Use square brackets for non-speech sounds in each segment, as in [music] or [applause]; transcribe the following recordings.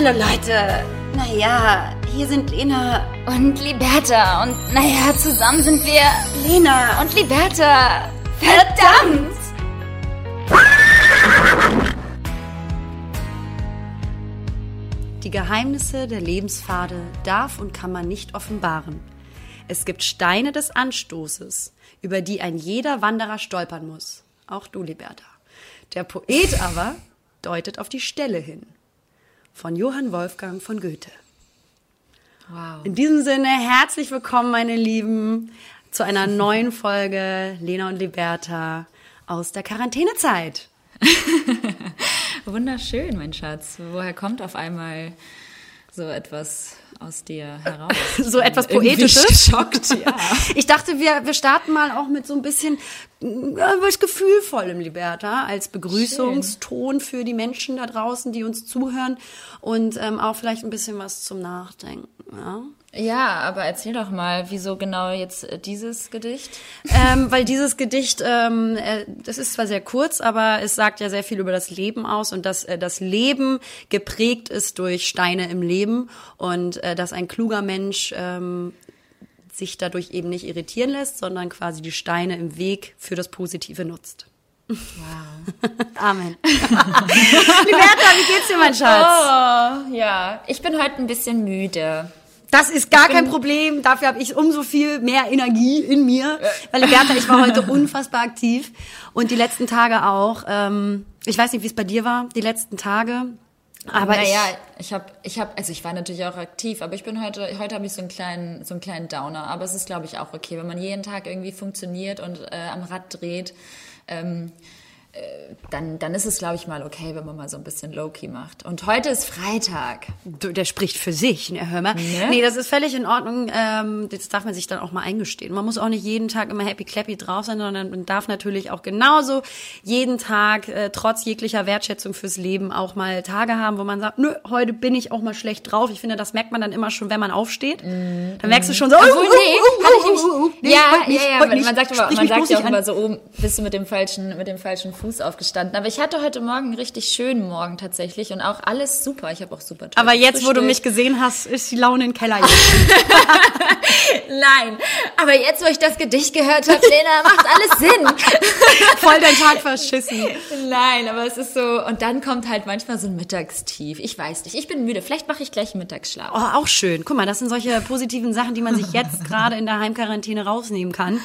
Hallo Leute. Naja, hier sind Lena. Und Liberta. Und naja, zusammen sind wir Lena. und Liberta. Verdammt! Die Geheimnisse der Lebenspfade darf und kann man nicht offenbaren. Es gibt Steine des Anstoßes, über die ein jeder Wanderer stolpern muss. Auch du, Liberta. Der Poet aber deutet auf die Stelle hin. Von Johann Wolfgang von Goethe. Wow. In diesem Sinne, herzlich willkommen, meine Lieben, zu einer [laughs] neuen Folge Lena und Liberta aus der Quarantänezeit. [laughs] Wunderschön, mein Schatz. Woher kommt auf einmal so etwas aus dir heraus? [laughs] So etwas Poetisches. Geschockt, ja. [laughs] Ich dachte, wir, wir starten mal auch mit so ein bisschen äh, was Gefühlvollem, Liberta, als Begrüßungston für die Menschen da draußen, die uns zuhören und ähm, auch vielleicht ein bisschen was zum Nachdenken. Ja? Ja, aber erzähl doch mal, wieso genau jetzt äh, dieses Gedicht? ähm, weil dieses Gedicht, ähm, äh, das ist zwar sehr kurz, aber es sagt ja sehr viel über das Leben aus und dass äh, das Leben geprägt ist durch Steine im Leben und äh, dass ein kluger Mensch ähm, sich dadurch eben nicht irritieren lässt, sondern quasi die Steine im Weg für das Positive nutzt. Wow. [laughs] Amen. [laughs] Liberta, wie geht's dir, mein Schatz? Oh, ja. Ich bin heute ein bisschen müde. Das ist gar kein Problem. Dafür habe ich umso viel mehr Energie in mir. Weil Liberta, ich war heute [laughs] unfassbar aktiv. Und die letzten Tage auch. Ähm, ich weiß nicht, wie es bei dir war, die letzten Tage. Aber naja, ich habe, ich habe, also ich war natürlich auch aktiv, aber ich bin heute, heute habe ich so einen kleinen, so einen kleinen Downer. Aber es ist, glaube ich, auch okay, wenn man jeden Tag irgendwie funktioniert und äh, am Rad dreht. Ähm, äh, dann, dann ist es, glaube ich, mal okay, wenn man mal so ein bisschen Low-Key macht. Und heute ist Freitag. du, der spricht für sich, ne, hör mal. Ne? Nee, das ist völlig in Ordnung. Ähm, das darf man sich dann auch mal eingestehen. Man muss auch nicht jeden Tag immer happy clappy drauf sein, sondern man darf natürlich auch genauso jeden Tag, äh, trotz jeglicher Wertschätzung fürs Leben, auch mal Tage haben, wo man sagt, nö, heute bin ich auch mal schlecht drauf. Ich finde, das merkt man dann immer schon, wenn man aufsteht. Dann merkst du schon so, oh, Obwohl, oh, nee, oh, hatte ich oh, nicht. oh, oh, nee, ja, ja, ja, man, sagt, Sprich man sagt ja auch immer so, oben bist du mit dem falschen, mit dem falschen Fuß aufgestanden. Aber ich hatte heute Morgen einen richtig schönen Morgen tatsächlich und auch alles super. Ich habe auch super Aber jetzt, wo du mich gesehen hast, ist die Laune in den Keller. [laughs] Nein, aber jetzt, wo ich das Gedicht gehört habe, Lena, macht alles Sinn. [laughs] Voll dein Tag verschissen. Nein, aber es ist so, und dann kommt halt manchmal so ein Mittagstief. Ich weiß nicht, ich bin müde. Vielleicht mache ich gleich einen Mittagsschlaf. Oh, auch schön. Guck mal, das sind solche positiven Sachen, die man sich jetzt [laughs] gerade in der Heimquarantäne rausnehmen kann.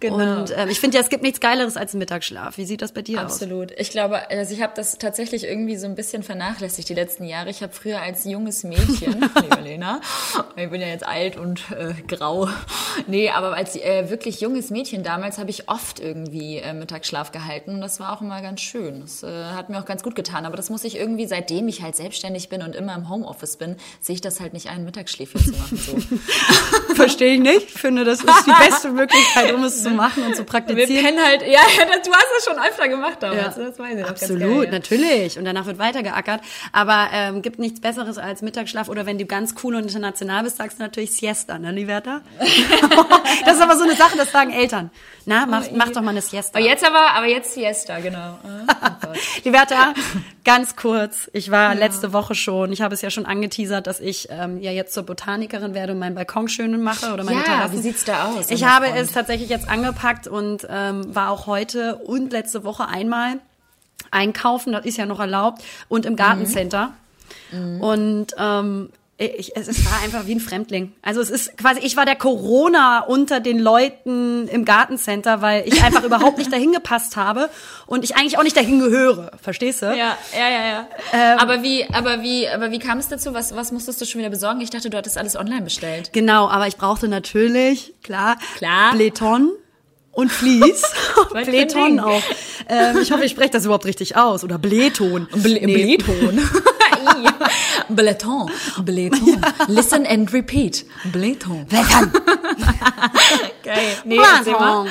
Genau. Und ähm, ich finde ja, es gibt nichts Geileres als einen Mittagsschlaf. Wie sieht das bei dir Absolut. Ich glaube, also ich habe das tatsächlich irgendwie so ein bisschen vernachlässigt die letzten Jahre. Ich habe früher als junges Mädchen, [laughs] liebe Lena, ich bin ja jetzt alt und äh, grau. Nee, aber als äh, wirklich junges Mädchen damals habe ich oft irgendwie äh, Mittagsschlaf gehalten und das war auch immer ganz schön. Das äh, hat mir auch ganz gut getan, aber das muss ich irgendwie, seitdem ich halt selbstständig bin und immer im Homeoffice bin, sehe ich das halt nicht ein, Mittagsschläfchen zu machen. So. aus? [laughs] Verstehe ich nicht. Ich finde, das ist die beste Möglichkeit, um es zu machen und zu Wir praktizieren. kennen halt, ja, [laughs] du hast das schon öfter gemacht damals, Ja, das weiß ich absolut, geil, natürlich. Und danach wird weitergeackert. Aber ähm, gibt nichts Besseres als Mittagsschlaf. Oder wenn du ganz cool und international bist, sagst du natürlich Siesta, ne, Liberta? [laughs] das ist aber so eine Sache, das sagen Eltern. Na, mach, mach doch mal eine Siesta. Aber jetzt aber, aber jetzt Siesta, genau. Oh Gott. [laughs] Liberta, ganz kurz. Ich war letzte Woche schon, ich habe es ja schon angeteasert, dass ich ähm, ja jetzt zur Botanikerin werde und meinen Balkon schön mache oder meine Ja, Terrassen. wie sieht's da aus, Ich mein habe Freund? es tatsächlich jetzt angepackt und ähm, war auch heute und letzte Woche einmal einkaufen, das ist ja noch erlaubt, und im Gartencenter. Und ähm, ich, es, es war einfach wie ein Fremdling. Also es ist quasi, ich war der Corona unter den Leuten im Gartencenter, weil ich einfach [laughs] überhaupt nicht dahin gepasst habe und ich eigentlich auch nicht dahin gehöre. Verstehst du? Ja, ja, ja, ja. Ähm. aber wie, aber wie, aber wie kam es dazu? Was, was musstest du schon wieder besorgen? Ich dachte, du hattest alles online bestellt. Genau, aber ich brauchte natürlich, klar, Klar. Bleton und [laughs] Vlies. Bleton auch. Ähm, ich hoffe, ich spreche das überhaupt richtig aus. Oder Bleton. Nee. Bleton. [laughs] [laughs] Bleton. Listen and repeat. Bleton. Bleton. [laughs] Geil. Nee, mal.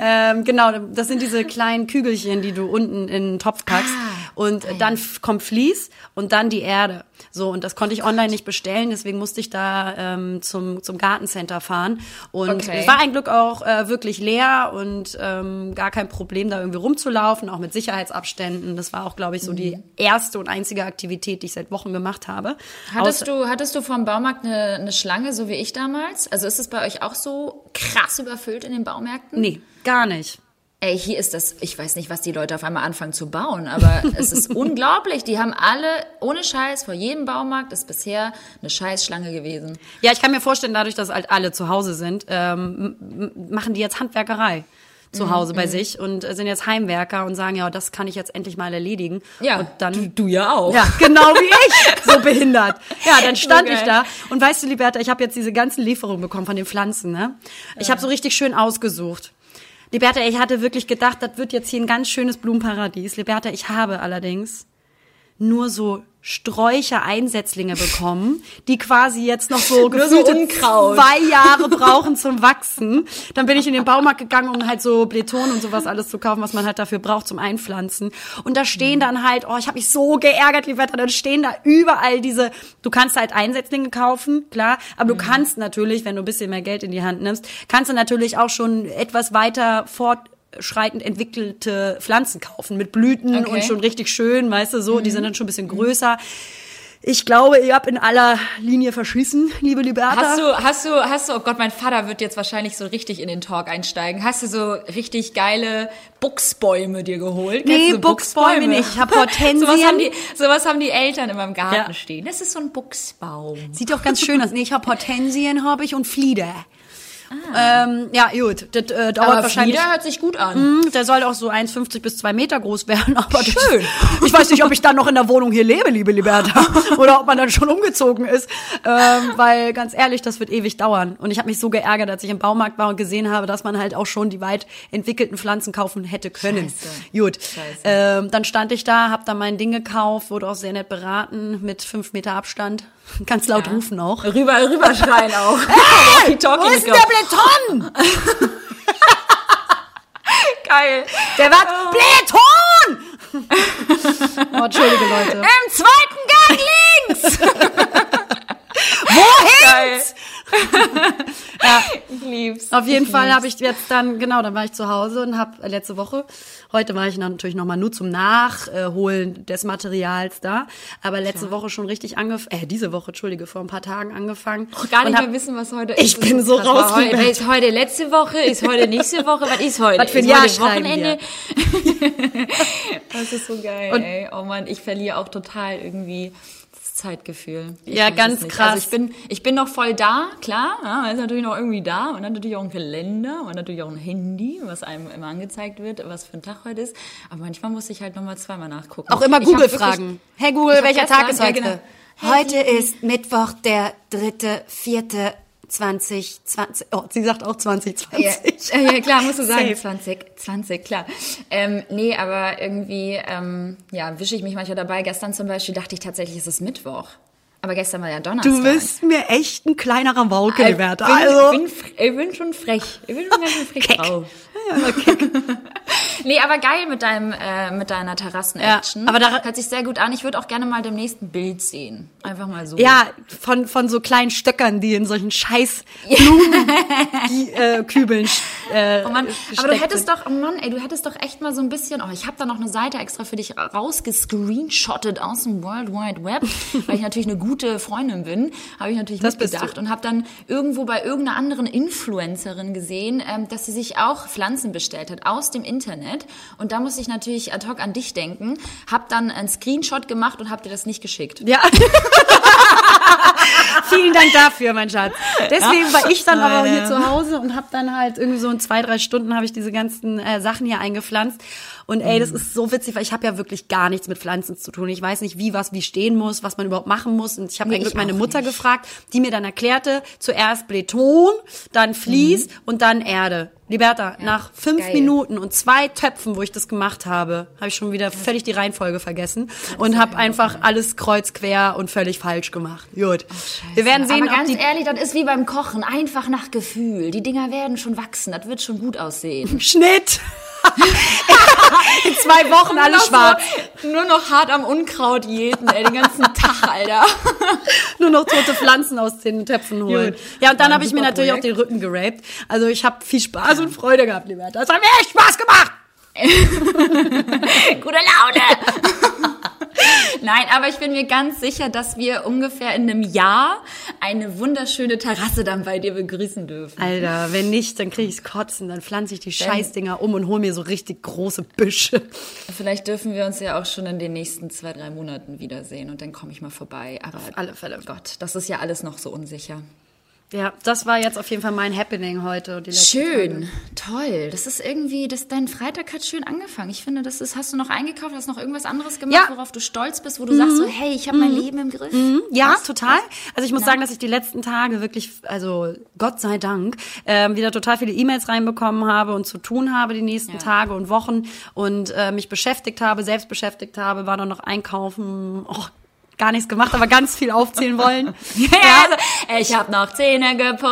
ähm, genau, das sind diese kleinen Kügelchen, die du unten in den Topf packst. Und dann f- kommt Vlies und dann die Erde. So, und das konnte ich online nicht bestellen, deswegen musste ich da ähm, zum, zum Gartencenter fahren. Und Okay. es war ein Glück auch äh, wirklich leer und ähm, gar kein Problem, da irgendwie rumzulaufen, auch mit Sicherheitsabständen. Das war auch, glaube ich, so die erste und einzige Aktivität, die ich seit Wochen gemacht habe. Hattest Außer- du, hattest du vom Baumarkt eine, eine Schlange, so wie ich damals? Also ist es bei euch auch so krass überfüllt in den Baumärkten? Nee, gar nicht. Ey, hier ist das, ich weiß nicht, was die Leute auf einmal anfangen zu bauen, aber [laughs] es ist unglaublich. Die haben alle, ohne Scheiß, vor jedem Baumarkt ist bisher eine Scheißschlange gewesen. Ja, ich kann mir vorstellen, dadurch, dass halt alle zu Hause sind, ähm, machen die jetzt Handwerkerei zu Hause bei sich und äh, sind jetzt Heimwerker und sagen, ja, das kann ich jetzt endlich mal erledigen. und dann du, du ja auch. Ja, genau wie [laughs] ich, so behindert. Ja, dann stand So ich da und weißt du, Liberta, ich habe jetzt diese ganzen Lieferungen bekommen von den Pflanzen, ne? Ich habe so richtig schön ausgesucht. Liberta, ich hatte wirklich gedacht, das wird jetzt hier ein ganz schönes Blumenparadies. Liberta, ich habe allerdings nur so Sträucher, Einsetzlinge bekommen, die quasi jetzt noch so [laughs] Nur so zwei Jahre brauchen zum Wachsen. Dann bin ich in den Baumarkt gegangen, um halt so Bläton und sowas alles zu kaufen, was man halt dafür braucht zum Einpflanzen. Und da stehen dann halt, oh, ich habe mich so geärgert, Liberta, dann stehen da überall diese, du kannst halt Einsetzlinge kaufen, klar, aber du kannst natürlich, wenn du ein bisschen mehr Geld in die Hand nimmst, kannst du natürlich auch schon etwas weiter fortschreitend entwickelte Pflanzen kaufen mit Blüten Okay. und schon richtig schön, weißt du, so, die sind dann schon ein bisschen größer. Ich glaube, ihr habt in aller Linie verschissen, liebe Liberta. Hast du, hast du, hast du, oh Gott, mein Vater wird jetzt wahrscheinlich so richtig in den Talk einsteigen. Hast du so richtig geile Buchsbäume dir geholt? Nee, Buchsbäume nicht. Ich hab Hortensien. [laughs] sowas, haben die, sowas haben die Eltern immer im Garten Ja. stehen. Das ist so ein Buchsbaum. Sieht doch ganz schön aus. Nee, ich habe [laughs] Hortensien, habe ich und Flieder. Ähm, ja, gut. Das äh, dauert Ah. Aber wahrscheinlich. Flieder hört sich gut an. Hm, Der soll auch so 1,50 bis 2 Meter groß werden. [laughs] Aber das- Schön. [laughs] Ich weiß nicht, ob ich dann noch in der Wohnung hier lebe, liebe Liberta. [laughs] Oder ob man dann schon umgezogen ist. Ähm, weil ganz ehrlich, das wird ewig dauern. Und ich habe mich so geärgert, als ich im Baumarkt war und gesehen habe, dass man halt auch schon die weit entwickelten Pflanzen kaufen hätte können. Scheiße. Gut. Scheiße. Ähm, dann stand ich da, habe da mein Ding gekauft, wurde auch sehr nett beraten mit 5 Meter Abstand. Ganz laut rufen auch. Rüber, rüberschreien auch. [laughs] Hey, [laughs] Wo ist denn der Bläton? [laughs] Geil. Der war Bläton! oh, Entschuldige, Leute. Im zweiten Gang links. Wohin? [laughs] ja. Ich lieb's. Auf jeden Ich Fall habe ich jetzt dann, genau, dann war ich zu Hause und habe letzte Woche, heute war ich natürlich nochmal nur zum Nachholen des Materials da, aber letzte Woche schon richtig angefangen, äh, diese Woche, Entschuldige, vor ein paar Tagen angefangen. Gar nicht und hab- mehr wissen, was heute Ich ist. bin so raus, Heute, ist heute letzte Woche, ist heute nächste Woche, was ist heute? Was für ein Jahr Wochenende? [laughs] das ist so geil, ey. Oh Mann, ich verliere auch total irgendwie Zeitgefühl. Ich Ja, ganz krass. Also ich bin, ich bin noch voll da, klar, ja, ist natürlich noch irgendwie da und dann natürlich auch ein Kalender und natürlich auch ein Handy, was einem immer angezeigt wird, was für ein Tag heute ist. Aber manchmal muss ich halt nochmal zweimal nachgucken. Auch immer Google wirklich- fragen. Hey Google, welcher Tag ist heute? genau. Heute ist Mittwoch, der dritte, vierte, 2020. Oh, sie sagt auch 2020. Ja, ja klar, musst du sagen, Safe. 20, 20, klar. Ähm, nee, aber irgendwie, ähm, ja, wische ich mich manchmal dabei. Gestern zum Beispiel dachte ich tatsächlich, es ist Mittwoch. Aber gestern war ja Donnerstag. Du bist mir echt ein kleinerer Wauke, Liberta. bin, Also, ich, bin, ich bin schon frech. Ich bin schon ganz schön frech Keck. drauf. [laughs] nee, aber geil mit deinem, äh, mit deiner Terrassen-Action. Ja, aber da- hört sich sehr gut an. Ich würde auch gerne mal demnächst ein Bild sehen. Einfach mal so. ja, von, von so kleinen Stöckern, die in solchen scheiß Blumenkübeln [laughs] äh, Oh Mann, aber du hättest sind. doch, oh Mann, ey, du hättest doch echt mal so ein bisschen, oh, ich habe da noch eine Seite extra für dich rausgescreenshottet aus dem World Wide Web, [laughs] weil ich natürlich eine gute Freundin bin, habe ich natürlich Das mitgedacht und habe dann irgendwo bei irgendeiner anderen Influencerin gesehen, ähm, dass sie sich auch Pflanzen bestellt hat aus dem Internet und da musste ich natürlich ad hoc an dich denken, habe dann einen Screenshot gemacht und habe dir das nicht geschickt. Ja. [laughs] Vielen Dank dafür, mein Schatz. Deswegen war ich dann aber hier zu Hause und habe dann halt irgendwie so in zwei, drei Stunden habe ich diese ganzen äh, Sachen hier eingepflanzt. Und ey, das ist so witzig, weil ich habe ja wirklich gar nichts mit Pflanzen zu tun. Ich weiß nicht, wie was wie stehen muss, was man überhaupt machen muss. Und ich habe Nee, eigentlich ich meine Mutter nicht. gefragt, die mir dann erklärte, zuerst Bläton, dann Vlies und dann Erde. Liberta, nach fünf geil. Minuten und zwei Töpfen, wo ich das gemacht habe, habe ich schon wieder völlig die Reihenfolge vergessen und habe einfach alles kreuz quer und völlig falsch gemacht. Gut. Wir werden sehen, Aber ganz ehrlich, das ist wie beim Kochen, einfach nach Gefühl. Die Dinger werden schon wachsen, das wird schon gut aussehen. [laughs] Schnitt. [laughs] In zwei Wochen alle schwarz. So, nur noch hart am Unkraut jeden, ey, den ganzen [laughs] Tag, Alter. [laughs] Nur noch tote Pflanzen aus den Töpfen holen. Gut. Ja, und dann habe ich mir natürlich auch den Rücken geraped. Also ich habe viel Spaß und Freude gehabt, lieber. Das hat mir echt Spaß gemacht. Gute Laune! Nein, aber ich bin mir ganz sicher, dass wir ungefähr in einem Jahr eine wunderschöne Terrasse dann bei dir begrüßen dürfen. Alter, wenn nicht, dann kriege ich's kotzen. Dann pflanze ich die Scheißdinger um und hol mir so richtig große Büsche. Vielleicht dürfen wir uns ja auch schon in den nächsten zwei, drei Monaten wiedersehen und dann komme ich mal vorbei. Aber Auf alle Fälle. Gott, das ist ja alles noch so unsicher. Ja, das war jetzt auf jeden Fall mein Happening heute. Schön, Tage. toll. Das ist irgendwie, das, dein Freitag hat schön angefangen. Ich finde, das ist, hast du noch eingekauft, hast noch irgendwas anderes gemacht, Ja. worauf du stolz bist, wo du sagst so, hey, ich habe mein Leben im Griff. Ja, Was? total. Was? Also ich muss Ja. sagen, dass ich die letzten Tage wirklich, also Gott sei Dank, ähm, wieder total viele E-Mails reinbekommen habe und zu tun habe die nächsten Ja. Tage und Wochen und äh, mich beschäftigt habe, selbst beschäftigt habe, war dann noch einkaufen, oh, gar nichts gemacht, aber ganz viel aufzählen wollen. [laughs] Ja, also, ich habe noch Zähne geputzt,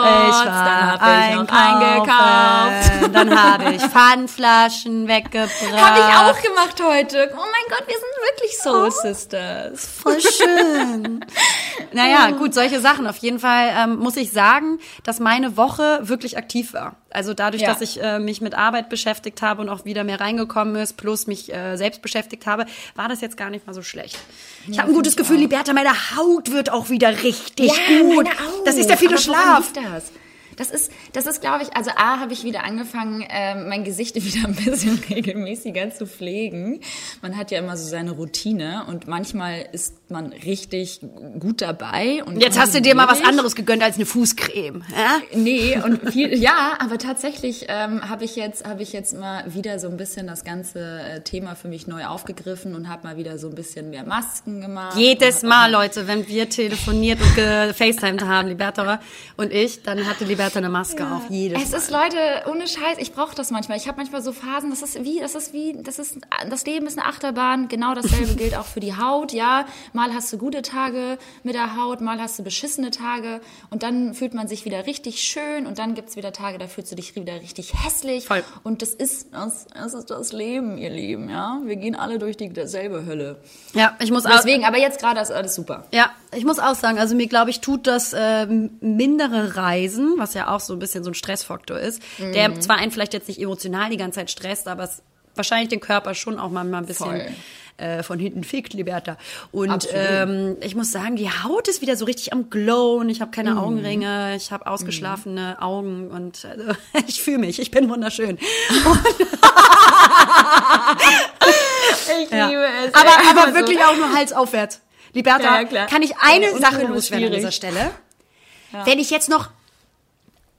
dann habe ich noch eingekauft. dann habe ich [laughs] Pfandflaschen weggebracht. Habe ich auch gemacht heute. Oh mein Gott, wir sind wirklich Soul Sisters. Voll schön. [laughs] naja, gut, solche Sachen. Auf jeden Fall ähm, muss ich sagen, dass meine Woche wirklich aktiv war. Also dadurch, Ja. dass ich äh, mich mit Arbeit beschäftigt habe und auch wieder mehr reingekommen ist, plus mich äh, selbst beschäftigt habe, war das jetzt gar nicht mal so schlecht. Ich habe ein gutes Gefühl, Liberta, meine Haut wird auch wieder richtig gut. meine auch. Das ist der viele Aber Schlaf. Das? Das ist, das ist, glaube ich, also A, habe ich wieder angefangen, ähm, mein Gesicht [laughs] wieder ein bisschen [laughs] regelmäßiger zu pflegen. Man hat ja immer so seine Routine und manchmal ist man richtig gut dabei. Und Jetzt hast du dir mal was anderes gegönnt als eine Fußcreme. Ja? Nee, und viel, [laughs] ja, aber tatsächlich ähm, habe ich jetzt habe ich jetzt mal wieder so ein bisschen das ganze äh, Thema für mich neu aufgegriffen und habe mal wieder so ein bisschen mehr Masken gemacht. Jedes Mal, Leute, wenn wir telefoniert und gefacetimed haben, Liberta und ich, dann hatte Liberta eine Maske auf. Jedes Es Mal. ist Leute ohne Scheiß, ich brauche das manchmal. Ich habe manchmal so Phasen, das ist wie, das ist wie, das ist das Leben ist eine Achterbahn. Genau dasselbe gilt auch für die Haut. Ja, mal hast du gute Tage mit der Haut, mal hast du beschissene Tage und dann fühlt man sich wieder richtig schön und dann gibt's wieder Tage, da fühlst du dich wieder richtig hässlich. Voll. Und das ist das, das ist das Leben, ihr Lieben. Ja, wir gehen alle durch die dieselbe Hölle. Ja, ich muss auch, Deswegen, aber jetzt gerade ist alles super. ja, ich muss auch sagen, also mir glaube ich tut das ähm, mindere Reisen, was ja auch so ein bisschen so ein Stressfaktor ist, der zwar einen vielleicht jetzt nicht emotional die ganze Zeit stresst, aber es wahrscheinlich den Körper schon auch mal ein bisschen Voll. Äh, von hinten fickt, Liberta. Und Absolut. ähm, ich muss sagen, die Haut ist wieder so richtig am glowen. Ich habe keine Augenringe, ich habe ausgeschlafene Augen und also, [laughs] ich fühle mich, ich bin wunderschön. [laughs] Ich Ja. liebe es. Aber, ey. aber wirklich auch nur Hals aufwärts. Liberta, Ja, kann ich eine Ja, Sache loswerden an dieser Stelle? Wenn ich jetzt noch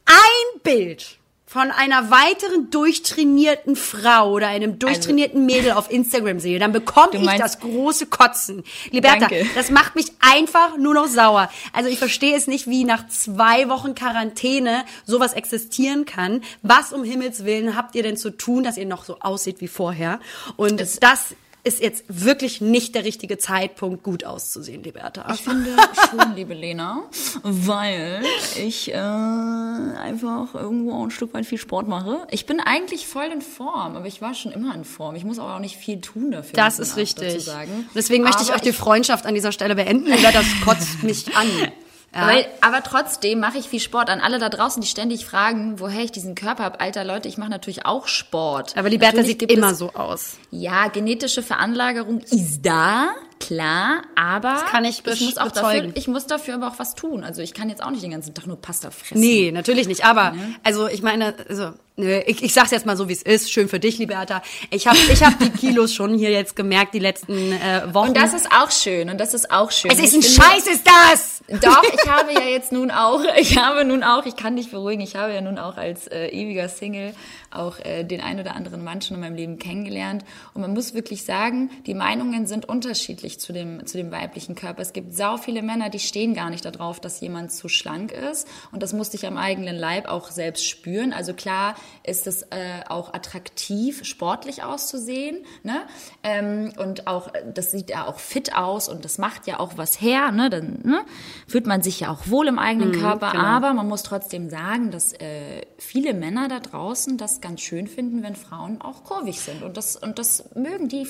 ein Bild von einer weiteren durchtrainierten Frau oder einem durchtrainierten Mädel auf Instagram sehe, dann bekomme ich das große Kotzen. Liberta, Danke. das macht mich einfach nur noch sauer. Also ich verstehe es nicht, wie nach zwei Wochen Quarantäne sowas existieren kann. Was um Himmels Willen habt ihr denn zu tun, dass ihr noch so aussieht wie vorher? Und das ist jetzt wirklich nicht der richtige Zeitpunkt, gut auszusehen, Liberta. Ich finde schon, liebe Lena, weil ich äh, einfach irgendwo auch ein Stück weit viel Sport mache. Ich bin eigentlich voll in Form, aber ich war schon immer in Form. Ich muss aber auch nicht viel tun dafür. Das ist richtig. Sagen. Deswegen möchte ich auch die Freundschaft an dieser Stelle beenden, oder das kotzt mich an. [laughs] Ja. Weil, aber trotzdem mache ich viel Sport. An alle da draußen, die ständig fragen, woher ich diesen Körper habe. Alter Leute, ich mache natürlich auch Sport. aber Liberta Natürlich sieht immer so aus. Ja, genetische Veranlagerung ist da, klar, aber das kann ich ich muss auch bezeugen. dafür, ich muss dafür aber auch was tun. Also ich kann jetzt auch nicht den ganzen Tag nur Pasta fressen. Nee, natürlich nicht. Aber, also ich meine, also, nö, ich, ich sag's jetzt mal so, wie es ist. Schön für dich, Liberta. Ich habe ich hab die [laughs] Kilos schon hier jetzt gemerkt, die letzten äh, Wochen. Und das ist auch schön und das ist auch schön. es ist ein Scheiß, ist das! Doch, ich [laughs] habe ja jetzt nun auch, ich habe nun auch, ich kann dich beruhigen, ich habe ja nun auch als äh, ewiger Single auch äh, den ein oder anderen Mann schon in meinem Leben kennengelernt. Und man muss wirklich sagen, die Meinungen sind unterschiedlich zu dem, zu dem weiblichen Körper. Es gibt sau viele Männer, die stehen gar nicht darauf, dass jemand zu schlank ist. Und das musste ich am eigenen Leib auch selbst spüren. Also klar, ist es äh, auch attraktiv, sportlich auszusehen. Ne? Ähm, und auch, das sieht ja auch fit aus und das macht ja auch was her. Ne? Dann ne? fühlt man sich ja auch wohl im eigenen Mhm, Körper. genau. Aber man muss trotzdem sagen, dass äh, viele Männer da draußen das ganz schön finden, wenn Frauen auch kurvig sind. Und das, und das mögen die,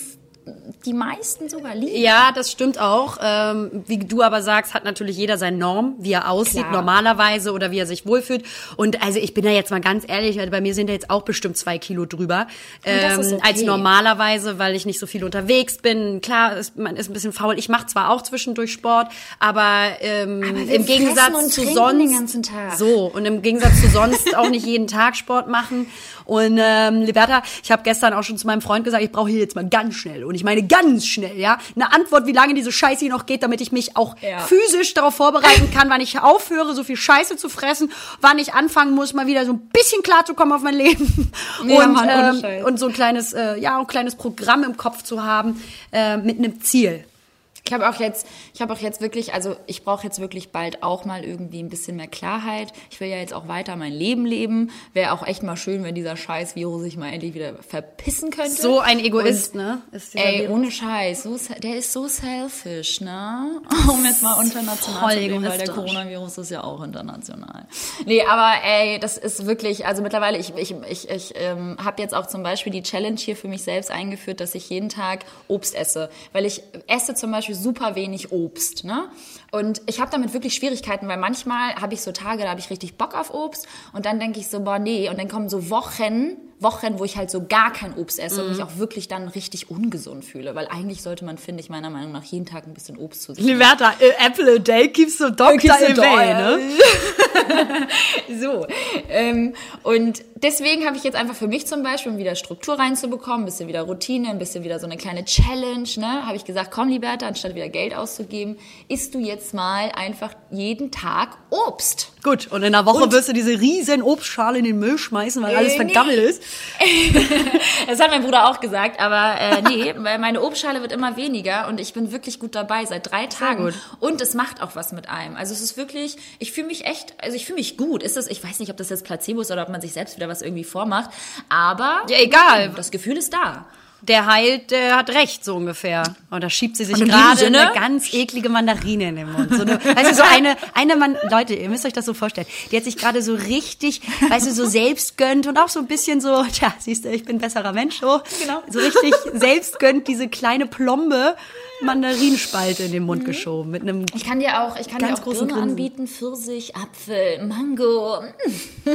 die meisten sogar lieben. Ja, das stimmt auch. Ähm, wie du aber sagst, hat natürlich jeder seine Norm, wie er aussieht Klar. normalerweise oder wie er sich wohlfühlt. Und also ich bin da jetzt mal ganz ehrlich, bei mir sind ja jetzt auch bestimmt zwei Kilo drüber. Ähm, okay. Als normalerweise, weil ich nicht so viel unterwegs bin. Klar, ist, man ist ein bisschen faul. Ich mache zwar auch zwischendurch Sport, aber, ähm, wir im Gegensatz zu sonst so und im Gegensatz zu sonst auch nicht jeden Tag Sport machen. Und ähm, Liberta, ich habe gestern auch schon zu meinem Freund gesagt, ich brauche hier jetzt mal ganz schnell und ich meine ganz schnell, ja, eine Antwort, wie lange diese Scheiße hier noch geht, damit ich mich auch Ja. physisch darauf vorbereiten kann, wann ich aufhöre, so viel Scheiße zu fressen, wann ich anfangen muss, mal wieder so ein bisschen klarzukommen auf mein Leben [laughs] Ja, und Mann, ähm, und so ein kleines, äh, ja, ein kleines Programm im Kopf zu haben äh, mit einem Ziel. Ich habe auch jetzt, ich habe auch jetzt wirklich, also ich brauche jetzt wirklich bald auch mal irgendwie ein bisschen mehr Klarheit. Ich will ja jetzt auch weiter mein Leben leben. Wäre auch echt mal schön, wenn dieser scheiß Virus sich mal endlich wieder verpissen könnte. So ein Egoist, ne? Ist dieser Ey, Virus. ohne Scheiß, so, der ist so selfish, ne? [laughs] Um jetzt mal international zu reden, weil der. Coronavirus ist ja auch international. Nee, aber ey, das ist wirklich, also mittlerweile, ich, ich, ich, ich ähm, habe jetzt auch zum Beispiel die Challenge hier für mich selbst eingeführt, dass ich jeden Tag Obst esse. Weil ich esse zum Beispiel super wenig Obst, ne? Und ich habe damit wirklich Schwierigkeiten, weil manchmal habe ich so Tage, da habe ich richtig Bock auf Obst und dann denke ich so, boah, nee, und dann kommen so Wochen, Wochen, wo ich halt so gar kein Obst esse und mich auch wirklich dann richtig ungesund fühle. Weil eigentlich sollte man, finde ich, meiner Meinung nach jeden Tag ein bisschen Obst zu sich nehmen. Liberta, äh, Apple a day keeps the doctor away, ne? [laughs] So. Ähm, und deswegen habe ich jetzt einfach für mich zum Beispiel, um wieder Struktur reinzubekommen, ein bisschen wieder Routine, ein bisschen wieder so eine kleine Challenge, ne, habe ich gesagt, komm, Liberta, anstatt wieder Geld auszugeben, isst du jetzt mal einfach jeden Tag Obst. Gut, und in einer Woche Und- wirst du diese riesen Obstschale in den Müll schmeißen, weil alles Äh, nee. vergammelt ist. [laughs] Das hat mein Bruder auch gesagt, aber äh, nee, weil meine Obstschale wird immer weniger und ich bin wirklich gut dabei seit drei Tagen. Und es macht auch was mit einem. Also es ist wirklich, ich fühle mich echt, also ich fühle mich gut. Ist das, ich weiß nicht, ob das jetzt Placebo ist oder ob man sich selbst wieder was irgendwie vormacht, aber Ja, egal. das Gefühl ist da. Der heilt, der hat recht, so ungefähr. Und da schiebt sie sich gerade eine ganz eklige Mandarine in den Mund. So eine, weißt du, so eine, eine Mann, Leute, ihr müsst euch das so vorstellen. Die hat sich gerade so richtig, weißt du, so selbst gönnt und auch so ein bisschen so, tja, siehst du, ich bin ein besserer Mensch, so. Genau. So richtig selbst gönnt diese kleine plombe Mandarinenspalte in den Mhm. Mund geschoben mit einem Ich kann dir auch, ich kann Ganz dir auch großen Birne Grinsen. anbieten, Pfirsich, Apfel, Mango. [laughs]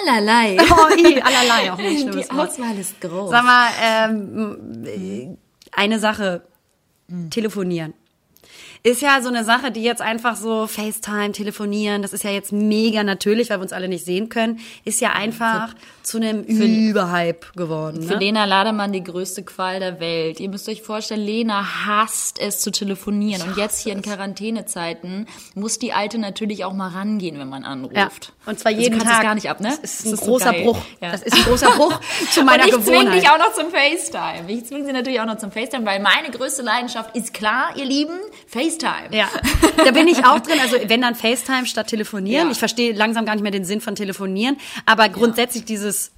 Allerlei. [laughs] Oh, i, allerlei, auch nicht schlimmes Die. Auswahl ist groß. Sag mal, ähm, äh, eine Sache, telefonieren. Ist ja so eine Sache, die jetzt einfach so FaceTime, telefonieren, das ist ja jetzt mega natürlich, weil wir uns alle nicht sehen können, ist ja einfach zu einem Überhype geworden. Für Ne? Lena Lademann die größte Qual der Welt. Ihr müsst euch vorstellen, Lena hasst es zu telefonieren. Und jetzt hier in Quarantänezeiten muss die Alte natürlich auch mal rangehen, wenn man anruft. Ja. Und zwar jeden also, du kannst Tag. Es gar nicht ab, ne? Das ist ein Das so großer geil. Bruch. Ja. Das ist ein großer Bruch zu [laughs] meiner und ich zwinge Gewohnheit. dich auch noch zum FaceTime. Ich zwinge sie natürlich auch noch zum FaceTime, weil meine größte Leidenschaft ist klar, ihr Lieben, FaceTime. Ja, da bin ich auch drin. Also wenn dann FaceTime statt telefonieren. Ja. Ich verstehe langsam gar nicht mehr den Sinn von telefonieren. Aber grundsätzlich dieses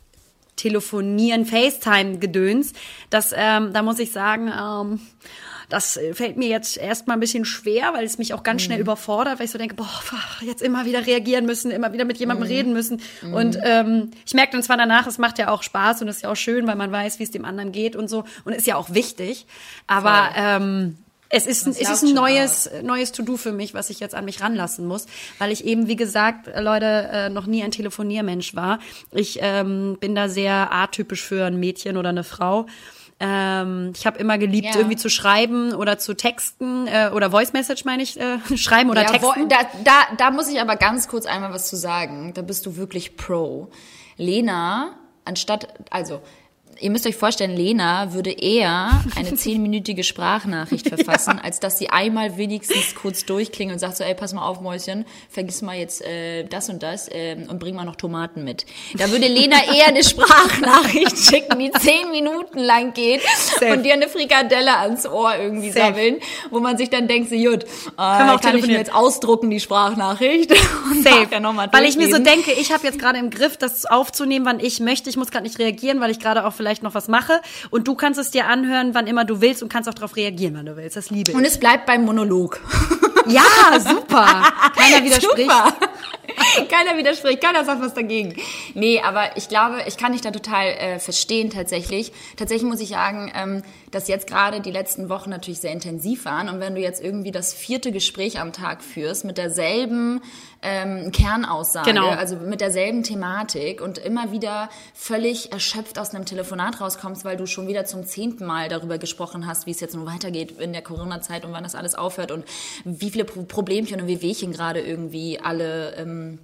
Telefonieren, FaceTime-Gedöns, das, ähm, da muss ich sagen, ähm, das fällt mir jetzt erstmal ein bisschen schwer, weil es mich auch ganz schnell überfordert, weil ich so denke, boah, jetzt immer wieder reagieren müssen, immer wieder mit jemandem reden müssen. Und ähm, ich merke dann zwar danach, es macht ja auch Spaß und es ist ja auch schön, weil man weiß, wie es dem anderen geht und so. Und ist ja auch wichtig. Aber ähm, es ist, es ist ein neues, neues To-Do für mich, was ich jetzt an mich ranlassen muss, weil ich eben, wie gesagt, äh, Leute, äh, noch nie ein Telefoniermensch war. Ich ähm, bin da sehr atypisch für ein Mädchen oder eine Frau. Ähm, ich habe immer geliebt, Ja. irgendwie zu schreiben oder zu texten äh, oder Voice Message meine ich, äh, [laughs] schreiben oder Ja, texten. da, da, da muss ich aber ganz kurz einmal was zu sagen. Da bist du wirklich pro. Lena, anstatt, also, ihr müsst euch vorstellen, Lena würde eher eine [laughs] zehnminütige Sprachnachricht verfassen, ja. als dass sie einmal wenigstens kurz durchklingt und sagt so, ey, pass mal auf, Mäuschen, vergiss mal jetzt äh, das und das äh, und bring mal noch Tomaten mit. Da würde Lena [laughs] eher eine Sprachnachricht schicken, die zehn Minuten lang geht Safe. und dir eine Frikadelle ans Ohr irgendwie Safe. sammeln, wo man sich dann denkt, so, gut, äh, kann, kann ich mir jetzt ausdrucken, die Sprachnachricht. [laughs] Safe. Ja Weil ich mir so denke, ich habe jetzt gerade im Griff, das aufzunehmen, wann ich möchte. Ich muss gerade nicht reagieren, weil ich gerade auch vielleicht noch was mache. Und du kannst es dir anhören, wann immer du willst und kannst auch darauf reagieren, wann du willst. Das liebe ich. Und es bleibt beim Monolog. Ja, super. Keiner [laughs] widerspricht. Super. [laughs] keiner widerspricht, keiner sagt was dagegen. Nee, aber ich glaube, ich kann dich da total äh, verstehen tatsächlich. Tatsächlich muss ich sagen, ähm, dass jetzt gerade die letzten Wochen natürlich sehr intensiv waren. Und wenn du jetzt irgendwie das vierte Gespräch am Tag führst mit derselben ähm, Kernaussage, genau. also mit derselben Thematik und immer wieder völlig erschöpft aus einem Telefonat rauskommst, weil du schon wieder zum zehnten Mal darüber gesprochen hast, wie es jetzt nun weitergeht in der Corona-Zeit und wann das alles aufhört und wie viele Problemchen und Wehwehchen gerade irgendwie alle ähm,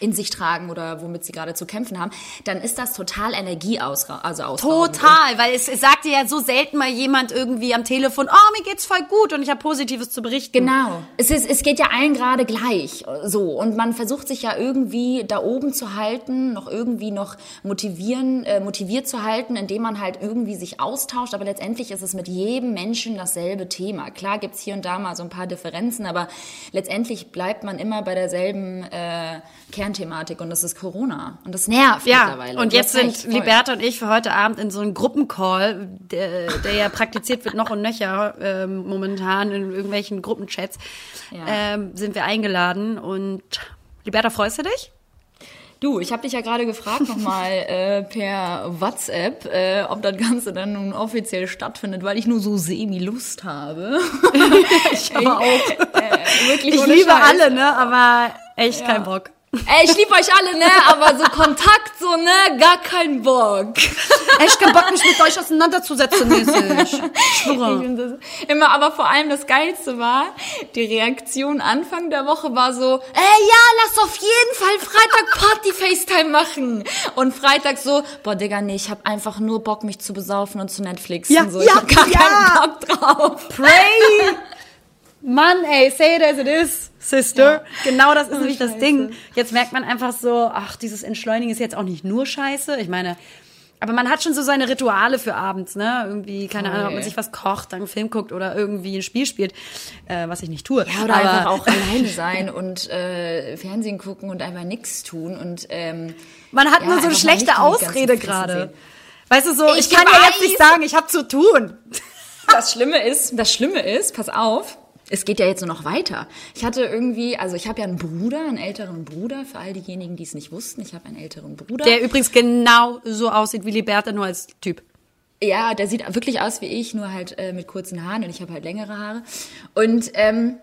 in sich tragen oder womit sie gerade zu kämpfen haben, dann ist das total Energie aus, also aus. Total, weil es, es sagt dir ja so selten mal jemand irgendwie am Telefon, oh, mir geht's voll gut und ich habe Positives zu berichten. Genau. Es, ist, es geht ja allen gerade gleich so und man versucht sich ja irgendwie da oben zu halten, noch irgendwie noch motivieren, äh, motiviert zu halten, indem man halt irgendwie sich austauscht, aber letztendlich ist es mit jedem Menschen dasselbe Thema. Klar gibt's hier und da mal so ein paar Differenzen, aber letztendlich bleibt man immer bei derselben äh, Kernthematik und das ist Corona. Und das nervt ja, mittlerweile. Und jetzt sind Liberta und ich für heute Abend in so einem Gruppencall, der, der ja praktiziert wird noch und nöcher äh, momentan in irgendwelchen Gruppenchats, ja. ähm, sind wir eingeladen. Und Liberta, freust du dich? Du, ich habe dich ja gerade gefragt nochmal [laughs] äh, per WhatsApp, äh, ob das Ganze dann nun offiziell stattfindet, weil ich nur so semi-Lust habe. [laughs] ich [laughs] aber auch. Äh, wirklich ich liebe alle, ne? Aber echt ja. kein Bock. Ey, ich liebe euch alle, ne? Aber so Kontakt, so, ne? Gar keinen Bock. Echt keinen Bock, mich mit euch auseinanderzusetzen, [laughs] mäßig. Schwöre. Immer, aber vor allem das Geilste war, die Reaktion Anfang der Woche war so, ey, ja, lass auf jeden Fall Freitag Party-FaceTime machen. Und Freitag so, boah, Digga, nee, ich hab einfach nur Bock, mich zu besaufen und zu Netflixen. Ja, so. Ich ja, hab gar ja. keinen Bock drauf. Pray! Mann, ey, say it as it is, sister. Ja. Genau das ist oh, nämlich das Ding. Jetzt merkt man einfach so, ach, dieses Entschleunigen ist jetzt auch nicht nur scheiße. Ich meine, aber man hat schon so seine Rituale für abends, ne? Irgendwie, keine Voll. Ahnung, ob man sich was kocht, dann einen Film guckt oder irgendwie ein Spiel spielt, äh, was ich nicht tue. Ja, oder aber einfach auch [laughs] alleine sein und äh, Fernsehen gucken und einfach nichts tun und ähm, man hat ja, nur so eine schlechte Ausrede gerade. Weißt du so, ich, ich kann weiß. ja jetzt nicht sagen, ich habe zu tun. Das Schlimme ist, das Schlimme ist, pass auf, es geht ja jetzt nur noch weiter. Ich hatte irgendwie, also ich habe ja einen Bruder, einen älteren Bruder, für all diejenigen, die es nicht wussten. Ich habe einen älteren Bruder. Der übrigens genau so aussieht wie Liberta, nur als Typ. Ja, der sieht wirklich aus wie ich, nur halt äh, mit kurzen Haaren und ich habe halt längere Haare. Und ähm,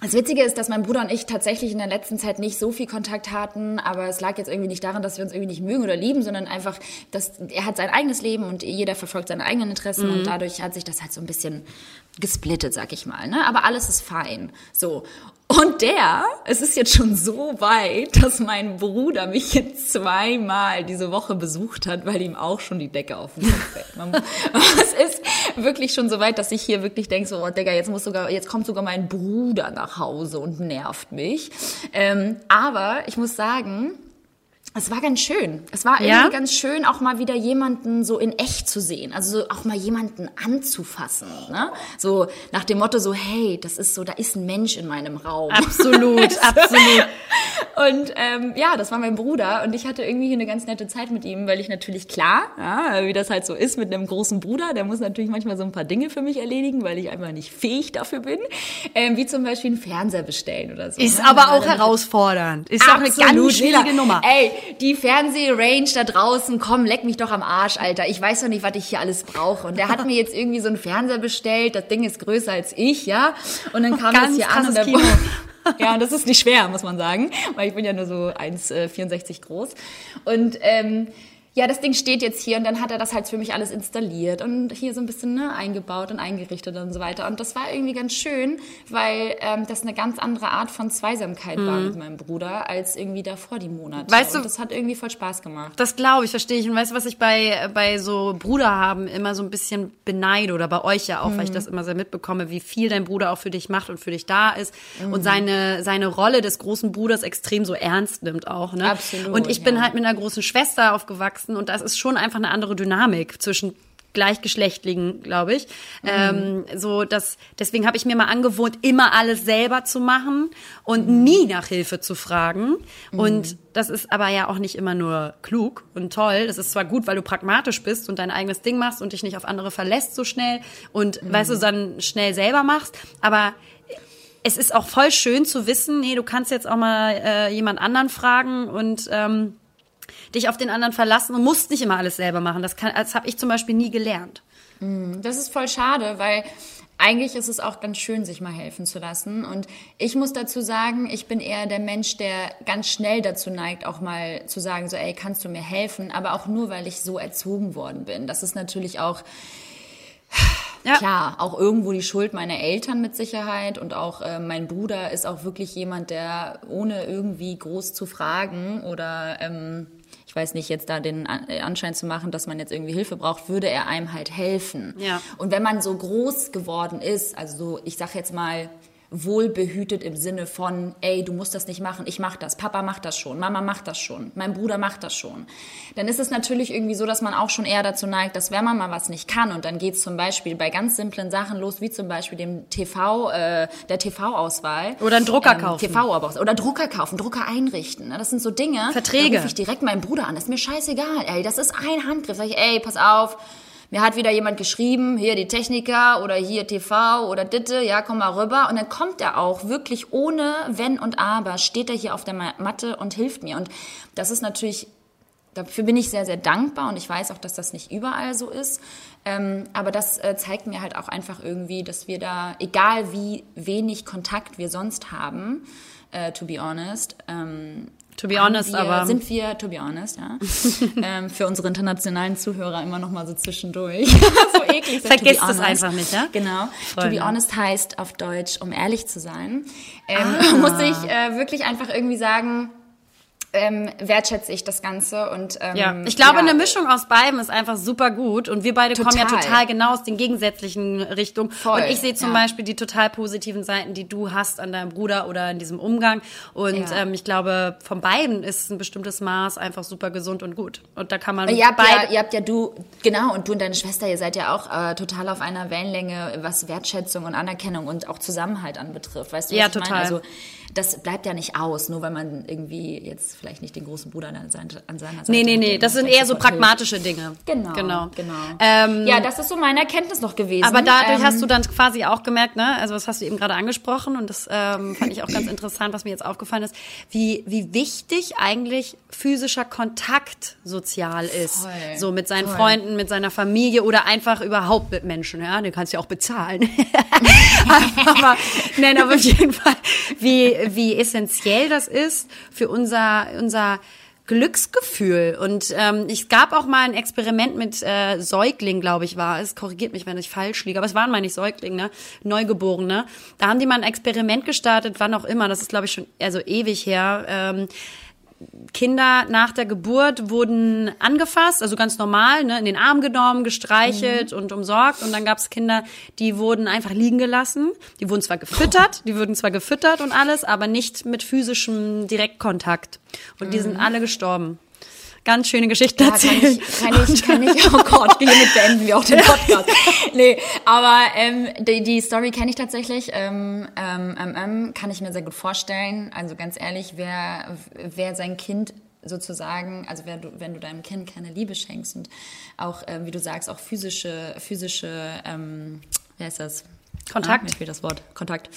das Witzige ist, dass mein Bruder und ich tatsächlich in der letzten Zeit nicht so viel Kontakt hatten, aber es lag jetzt irgendwie nicht daran, dass wir uns irgendwie nicht mögen oder lieben, sondern einfach, dass er hat sein eigenes Leben und jeder verfolgt seine eigenen Interessen mhm. und dadurch hat sich das halt so ein bisschen gesplittet, sag ich mal. Ne? Aber alles ist fein. So. Und der, es ist jetzt schon so weit, dass mein Bruder mich jetzt zweimal diese Woche besucht hat, weil ihm auch schon die Decke auf den Kopf fällt. [laughs] es ist wirklich schon so weit, dass ich hier wirklich denke, so, oh, Digga, jetzt muss sogar, jetzt kommt sogar mein Bruder nach Hause und nervt mich. Ähm, aber ich muss sagen, es war ganz schön. Es war ja? irgendwie ganz schön, auch mal wieder jemanden so in echt zu sehen. Also so auch mal jemanden anzufassen. Ne? So nach dem Motto so, hey, das ist so, da ist ein Mensch in meinem Raum. Absolut, [laughs] [laughs] absolut. Und ähm, ja, das war mein Bruder und ich hatte irgendwie eine ganz nette Zeit mit ihm, weil ich natürlich klar, ja, wie das halt so ist mit einem großen Bruder, der muss natürlich manchmal so ein paar Dinge für mich erledigen, weil ich einfach nicht fähig dafür bin, ähm, wie zum Beispiel einen Fernseher bestellen oder so. Ist ne? aber auch herausfordernd. Ist auch eine ganz schwierige Nummer. Ey, die Fernsehrange da draußen, komm, leck mich doch am Arsch, Alter. Ich weiß doch nicht, was ich hier alles brauche. Und der hat mir jetzt irgendwie so einen Fernseher bestellt. Das Ding ist größer als ich, ja. Und dann kam das hier an und der [laughs] ja, das ist nicht schwer, muss man sagen, weil ich bin ja nur so 1,64 äh, groß. Und ähm, ja, das Ding steht jetzt hier und dann hat er das halt für mich alles installiert und hier so ein bisschen ne, eingebaut und eingerichtet und so weiter. Und das war irgendwie ganz schön, weil ähm, das eine ganz andere Art von Zweisamkeit mhm. war mit meinem Bruder als irgendwie davor die Monate. Weißt du, und das hat irgendwie voll Spaß gemacht. Das glaube ich, verstehe ich. Und weißt du, was ich bei, bei so Bruder haben immer so ein bisschen beneide oder bei euch ja auch, mhm. weil ich mhm. das immer sehr mitbekomme, wie viel dein Bruder auch für dich macht und für dich da ist mhm. und seine, seine Rolle des großen Bruders extrem so ernst nimmt auch. Ne? Absolut. Und ich bin halt mit einer großen Schwester aufgewachsen aufwachsen und das ist schon einfach eine andere Dynamik zwischen gleichgeschlechtlichen, glaube ich. Mhm. Ähm, so dass deswegen habe ich mir mal angewohnt, immer alles selber zu machen und mhm. nie nach Hilfe zu fragen. Mhm. Und das ist aber ja auch nicht immer nur klug und toll. Das ist zwar gut, weil du pragmatisch bist und dein eigenes Ding machst und dich nicht auf andere verlässt so schnell und mhm. weißt du dann schnell selber machst, aber es ist auch voll schön zu wissen, nee, du kannst jetzt auch mal äh, jemand anderen fragen und ähm, dich auf den anderen verlassen und musst nicht immer alles selber machen. Das, kann, das habe ich zum Beispiel nie gelernt. Mm, das ist voll schade, weil eigentlich ist es auch ganz schön, sich mal helfen zu lassen. Und ich muss dazu sagen, ich bin eher der Mensch, der ganz schnell dazu neigt, auch mal zu sagen, so, ey, kannst du mir helfen? Aber auch nur, weil ich so erzogen worden bin. Das ist natürlich auch, ja. klar, auch irgendwo die Schuld meiner Eltern mit Sicherheit. Und auch äh, mein Bruder ist auch wirklich jemand, der ohne irgendwie groß zu fragen oder, ähm, ich weiß nicht, jetzt da den äh, Anschein zu machen, dass man jetzt irgendwie Hilfe braucht, würde er einem halt helfen. Ja. Und wenn man so groß geworden ist, also so, ich sag jetzt mal, wohlbehütet im Sinne von, ey, du musst das nicht machen, ich mach das, Papa macht das schon, Mama macht das schon, mein Bruder macht das schon. Dann ist es natürlich irgendwie so, dass man auch schon eher dazu neigt, dass wenn man mal was nicht kann und dann geht es zum Beispiel bei ganz simplen Sachen los, wie zum Beispiel dem TV, äh, der TV-Auswahl. Oder einen Drucker ähm, kaufen. TV oder Drucker kaufen, Drucker einrichten. Ne? Das sind so Dinge. Verträge. Da rufe ich direkt meinen Bruder an, das ist mir scheißegal, ey, das ist ein Handgriff. Sag ich, ey, pass auf, mir hat wieder jemand geschrieben, hier die Techniker oder hier TV oder Ditte, ja, komm mal rüber. Und dann kommt er auch wirklich ohne Wenn und Aber, steht er hier auf der Matte und hilft mir. Und das ist natürlich dafür bin ich sehr, sehr dankbar und ich weiß auch, dass das nicht überall so ist. Ähm, aber das äh, zeigt mir halt auch einfach irgendwie, dass wir da, egal wie wenig Kontakt wir sonst haben, äh, to be honest, ähm, To be honest, wir, aber. Sind wir, to be honest, ja. [laughs] ähm, für unsere internationalen Zuhörer immer noch mal so zwischendurch. [laughs] so eklig. Vergesst es einfach nicht, ja? Genau. Freunde. To be honest heißt auf Deutsch, um ehrlich zu sein, ähm, ah. [laughs] muss ich äh, wirklich einfach irgendwie sagen, ähm, wertschätze ich das Ganze und ähm, ja, ich glaube, ja. eine Mischung aus beidem ist einfach super gut und wir beide total. kommen ja total genau aus den gegensätzlichen Richtungen Voll. und ich sehe zum ja. Beispiel die total positiven Seiten, die du hast an deinem Bruder oder in diesem Umgang und ja. ähm, ich glaube, von beiden ist ein bestimmtes Maß einfach super gesund und gut und da kann man ihr habt, ja, ihr habt ja du genau und du und deine Schwester, ihr seid ja auch äh, total auf einer Wellenlänge, was Wertschätzung und Anerkennung und auch Zusammenhalt anbetrifft, weißt du? Ja, total. Meine? Also das bleibt ja nicht aus, nur weil man irgendwie jetzt vielleicht nicht den großen Bruder an, seiner Seite Nee, nee, nee, das sind eher so pragmatische. Dinge. Genau, genau. genau. Ähm, ja, das ist so meine Erkenntnis noch gewesen. Aber dadurch ähm, hast du dann quasi auch gemerkt, ne, also das hast du eben gerade angesprochen und das ähm, fand ich auch ganz interessant, was mir jetzt aufgefallen ist, wie, wie wichtig eigentlich physischer Kontakt sozial ist. Voll, so mit seinen voll. Freunden, mit seiner Familie oder einfach überhaupt mit Menschen, ja, den kannst du ja auch bezahlen. [laughs] aber, nein, aber auf jeden Fall, wie, wie essentiell das ist für unser, unser Glücksgefühl. Und ähm, es gab auch mal ein Experiment mit äh, Säugling, glaube ich, war es. Korrigiert mich, wenn ich falsch liege. Aber es waren meine ich Säuglinge, ne? Neugeborene. Da haben die mal ein Experiment gestartet, wann auch immer. Das ist, glaube ich, schon also ewig her. Ähm, Kinder nach der Geburt wurden angefasst, also ganz normal, ne, in den Arm genommen, gestreichelt mhm. und umsorgt. Und dann gab es Kinder, die wurden einfach liegen gelassen. Die wurden zwar gefüttert, die wurden zwar gefüttert und alles, aber nicht mit physischem Direktkontakt. Und mhm. die sind mhm. alle gestorben ganz schöne Geschichte ja, erzählen. Kann ich, kann ich, kann ich, [laughs] oh Gott, hiermit beenden wir auch den Podcast. nee, aber ähm, die, die Story kenne ich tatsächlich, ähm, ähm, ähm, ähm, kann ich mir sehr gut vorstellen. Also ganz ehrlich, wer, wer sein Kind sozusagen, also wenn du, wenn du deinem Kind keine Liebe schenkst und auch, äh, wie du sagst, auch physische, physische, ähm, wer ist das? Kontakt. Ah, mir fehlt das Wort, Kontakt.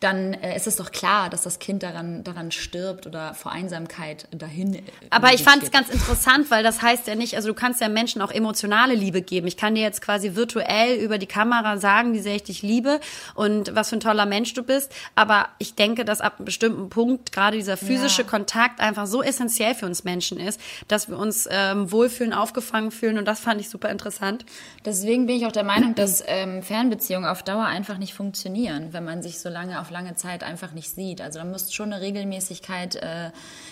Dann äh, ist es doch klar, dass das Kind daran, daran stirbt oder vor Einsamkeit dahin. Äh, Aber ich fand es ganz interessant, weil das heißt ja nicht, also du kannst ja Menschen auch emotionale Liebe geben. Ich kann dir jetzt quasi virtuell über die Kamera sagen, wie sehr ich dich liebe und was für ein toller Mensch du bist. Aber ich denke, dass ab einem bestimmten Punkt gerade dieser physische Ja. Kontakt einfach so essentiell für uns Menschen ist, dass wir uns ähm, wohlfühlen, aufgefangen fühlen und das fand ich super interessant. Deswegen bin ich auch der Meinung, dass ähm, Fernbeziehungen auf Dauer einfach nicht funktionieren, wenn man sich so lange auf lange Zeit einfach nicht sieht. Also da muss schon eine Regelmäßigkeit äh,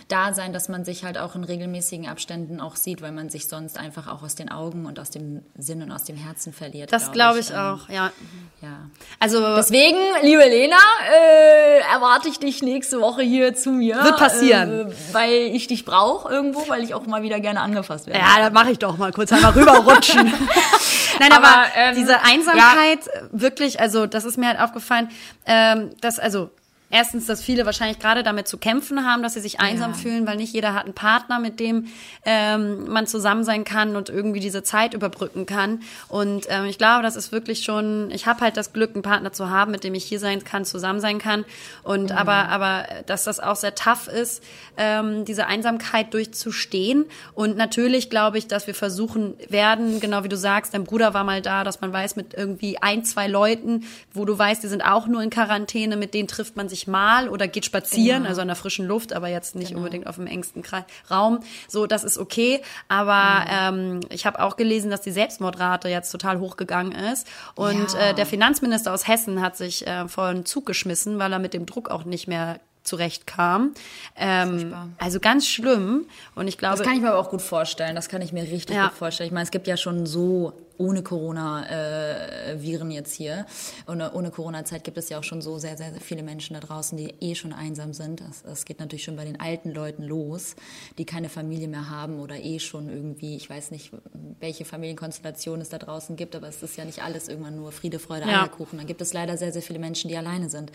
da sein, dass man sich halt auch in regelmäßigen Abständen auch sieht, weil man sich sonst einfach auch aus den Augen und aus dem Sinn und aus dem Herzen verliert. Das glaube ich Ähm, auch, ja. Ja. Also Deswegen, liebe Lena, äh, erwarte ich dich nächste Woche hier zu mir. Wird passieren. Äh, weil ich dich brauche irgendwo, weil ich auch mal wieder gerne angefasst werde. Ja, das mache ich doch mal kurz einmal rüberrutschen. [laughs] Nein, aber, Aber, ähm, diese Einsamkeit, äh, wirklich, also das ist mir halt aufgefallen, ähm, dass, also erstens, dass viele wahrscheinlich gerade damit zu kämpfen haben, dass sie sich einsam Ja. fühlen, weil nicht jeder hat einen Partner, mit dem ähm, man zusammen sein kann und irgendwie diese Zeit überbrücken kann. Und ähm, ich glaube, das ist wirklich schon, ich habe halt das Glück, einen Partner zu haben, mit dem ich hier sein kann, zusammen sein kann. Und aber, aber dass das auch sehr tough ist, ähm, diese Einsamkeit durchzustehen. Und natürlich glaube ich, dass wir versuchen werden, genau wie du sagst, dein Bruder war mal da, dass man weiß, mit irgendwie ein, zwei Leuten, wo du weißt, die sind auch nur in Quarantäne, mit denen trifft man sich mal oder geht spazieren, Genau. also in der frischen Luft, aber jetzt nicht unbedingt auf dem engsten Kre Raum. So, das ist okay. Aber ähm, ich habe auch gelesen, dass die Selbstmordrate jetzt total hochgegangen ist. Und Ja. äh, der Finanzminister aus Hessen hat sich äh, vor einen Zug geschmissen, weil er mit dem Druck auch nicht mehr zurechtkam. Ähm, also ganz schlimm. Und ich glaube, Das kann ich mir aber auch gut vorstellen. Das kann ich mir richtig Ja. gut vorstellen. Ich meine, es gibt ja schon so ohne Corona äh, jetzt hier. Und äh, ohne Corona-Zeit gibt es ja auch schon so sehr, sehr, sehr viele Menschen da draußen, die eh schon einsam sind. Das, das geht natürlich schon bei den alten Leuten los, die keine Familie mehr haben oder eh schon irgendwie, ich weiß nicht, welche Familienkonstellation es da draußen gibt, aber es ist ja nicht alles irgendwann nur Friede, Freude, Ja. Eierkuchen. Da gibt es leider sehr, sehr viele Menschen, die alleine sind.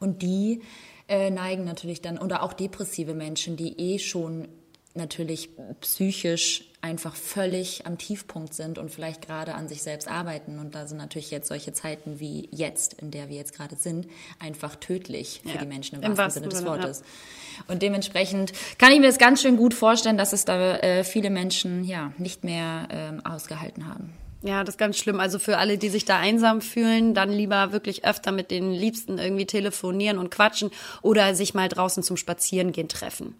Und die äh, neigen natürlich dann, oder auch depressive Menschen, die eh schon natürlich psychisch einfach völlig am Tiefpunkt sind und vielleicht gerade an sich selbst arbeiten. Und da sind natürlich jetzt solche Zeiten wie jetzt, in der wir jetzt gerade sind, einfach tödlich für Ja. die Menschen im, Im wahrsten wahrsten Sinne des Sinne, ja. Wortes. Und dementsprechend kann ich mir das ganz schön gut vorstellen, dass es da äh, viele Menschen ja nicht mehr ähm, ausgehalten haben. Ja, das ist ganz schlimm. Also für alle, die sich da einsam fühlen, dann lieber wirklich öfter mit den Liebsten irgendwie telefonieren und quatschen oder sich mal draußen zum Spazierengehen treffen.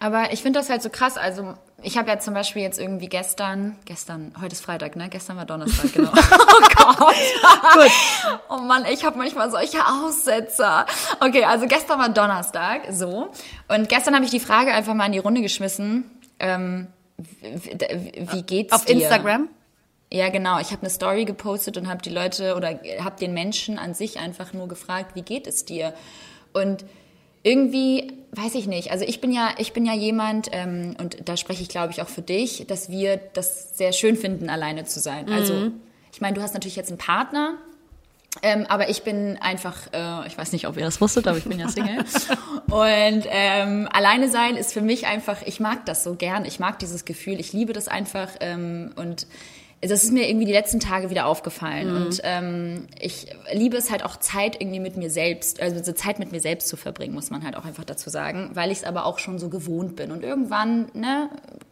Aber ich finde das halt so krass. Also ich habe ja zum Beispiel jetzt irgendwie gestern, gestern, heute ist Freitag, ne? Gestern war Donnerstag, genau. [laughs] oh Gott. Gut. Oh Mann, ich habe manchmal solche Aussetzer. Okay, also gestern war Donnerstag, so. Und gestern habe ich die Frage einfach mal in die Runde geschmissen. Ähm, wie, wie- geht's Auf dir? Instagram? Ja, genau. Ich habe eine Story gepostet und habe die Leute oder habe den Menschen an sich einfach nur gefragt, wie geht es dir? Und irgendwie weiß ich nicht. Also ich bin ja, ich bin ja jemand ähm, und da spreche ich, glaube ich, auch für dich, dass wir das sehr schön finden, alleine zu sein. Also ich meine, du hast natürlich jetzt einen Partner. Ähm, aber ich bin einfach, äh, ich weiß nicht, ob ihr das wusstet, aber ich bin ja Single. [laughs] und ähm, alleine sein ist für mich einfach, ich mag das so gern. Ich mag dieses Gefühl, ich liebe das einfach. Ähm, und das ist mir irgendwie die letzten Tage wieder aufgefallen. Und ähm, ich liebe es halt auch Zeit irgendwie mit mir selbst, also so Zeit mit mir selbst zu verbringen, muss man halt auch einfach dazu sagen, weil ich es aber auch schon so gewohnt bin. Und irgendwann, ne,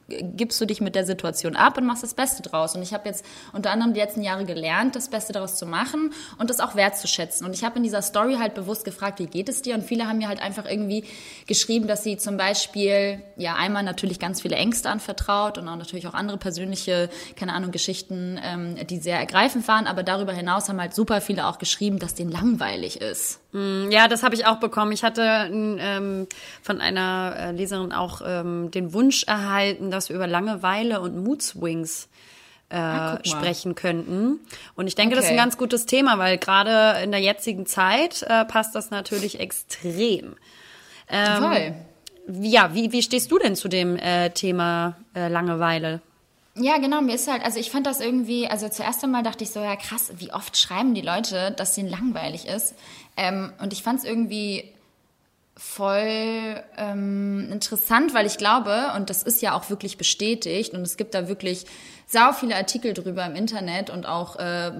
gibst du dich mit der Situation ab und machst das Beste draus. Und ich habe jetzt unter anderem die letzten Jahre gelernt, das Beste daraus zu machen und das auch wertzuschätzen. Und ich habe in dieser Story halt bewusst gefragt, wie geht es dir? Und viele haben mir halt einfach irgendwie geschrieben, dass sie zum Beispiel, ja, einmal natürlich ganz viele Ängste anvertraut und auch natürlich auch andere persönliche, keine Ahnung, Geschichten, ähm, die sehr ergreifend waren. Aber darüber hinaus haben halt super viele auch geschrieben, dass denen langweilig ist. Ja, das habe ich auch bekommen. Ich hatte ähm, von einer äh, Leserin auch ähm, den Wunsch erhalten, dass wir über Langeweile und Moodswings äh, Ah, sprechen könnten. Und ich denke, das ist ein Okay. ganz gutes Thema, weil gerade in der jetzigen Zeit äh, passt das natürlich extrem. Ähm, Toll. Ja, wie, wie stehst du denn zu dem äh, Thema äh, Langeweile? Ja, genau, mir ist halt, also ich fand das irgendwie, also zuerst einmal dachte ich so, ja krass, wie oft schreiben die Leute, dass ihnen langweilig ist. Ähm, und ich fand es irgendwie voll ähm, interessant, weil ich glaube, und das ist ja auch wirklich bestätigt, und es gibt da wirklich sau viele Artikel drüber im Internet und auch äh,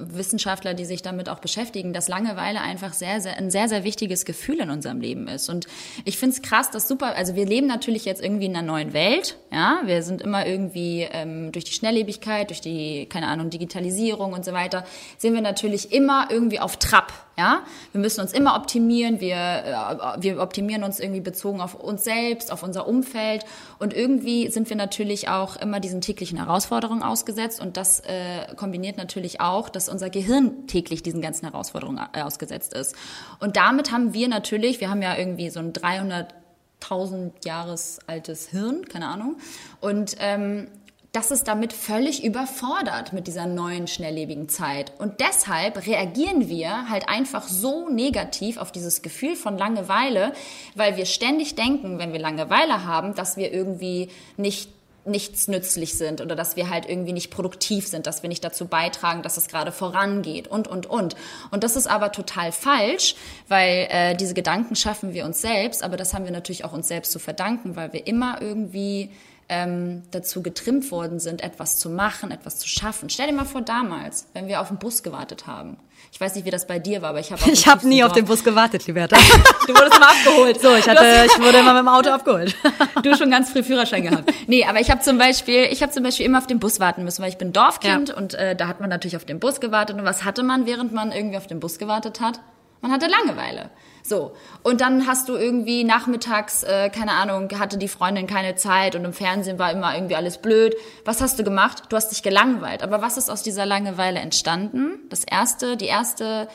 Wissenschaftler, die sich damit auch beschäftigen, dass Langeweile einfach sehr, sehr, ein sehr, sehr wichtiges Gefühl in unserem Leben ist. Und ich finde es krass, dass super, also wir leben natürlich jetzt irgendwie in einer neuen Welt, ja, wir sind immer irgendwie ähm, durch die Schnelllebigkeit, durch die, keine Ahnung, Digitalisierung und so weiter, sind wir natürlich immer irgendwie auf Trab, ja. Wir müssen uns immer optimieren, wir, äh, wir optimieren uns irgendwie bezogen auf uns selbst, auf unser Umfeld und irgendwie sind wir natürlich auch immer diesen täglichen Herausforderungen ausgesetzt und das äh, kombiniert natürlich auch, dass unser Gehirn täglich diesen ganzen Herausforderungen äh, ausgesetzt ist. Und damit haben wir natürlich, wir haben ja irgendwie so ein 300.000 Jahres altes Hirn, keine Ahnung, und ähm, das ist damit völlig überfordert mit dieser neuen, schnelllebigen Zeit. Und deshalb reagieren wir halt einfach so negativ auf dieses Gefühl von Langeweile, weil wir ständig denken, wenn wir Langeweile haben, dass wir irgendwie nicht nichts nützlich sind oder dass wir halt irgendwie nicht produktiv sind, dass wir nicht dazu beitragen, dass es gerade vorangeht und, und, und. Und das ist aber total falsch, weil äh, diese Gedanken schaffen wir uns selbst, aber das haben wir natürlich auch uns selbst zu verdanken, weil wir immer irgendwie ähm, dazu getrimmt worden sind, etwas zu machen, etwas zu schaffen. Stell dir mal vor damals, wenn wir auf den Bus gewartet haben. Ich weiß nicht, wie das bei dir war, aber ich habe [laughs] Ich habe nie auf den Bus gewartet, Liberta. [laughs] du wurdest immer abgeholt. So, ich hatte, ich wurde immer mit dem Auto abgeholt. [laughs] du schon ganz früh Führerschein gehabt. Nee, aber ich habe zum Beispiel, ich habe zum Beispiel immer auf den Bus warten müssen, weil ich bin Dorfkind ja. und äh, da hat man natürlich auf den Bus gewartet. Und was hatte man, während man irgendwie auf den Bus gewartet hat? Man hatte Langeweile. So. Und dann hast du irgendwie nachmittags, äh, keine Ahnung, hatte die Freundin keine Zeit und im Fernsehen war immer irgendwie alles blöd. Was hast du gemacht? Du hast dich gelangweilt. Aber was ist aus dieser Langeweile entstanden? Das erste, die erste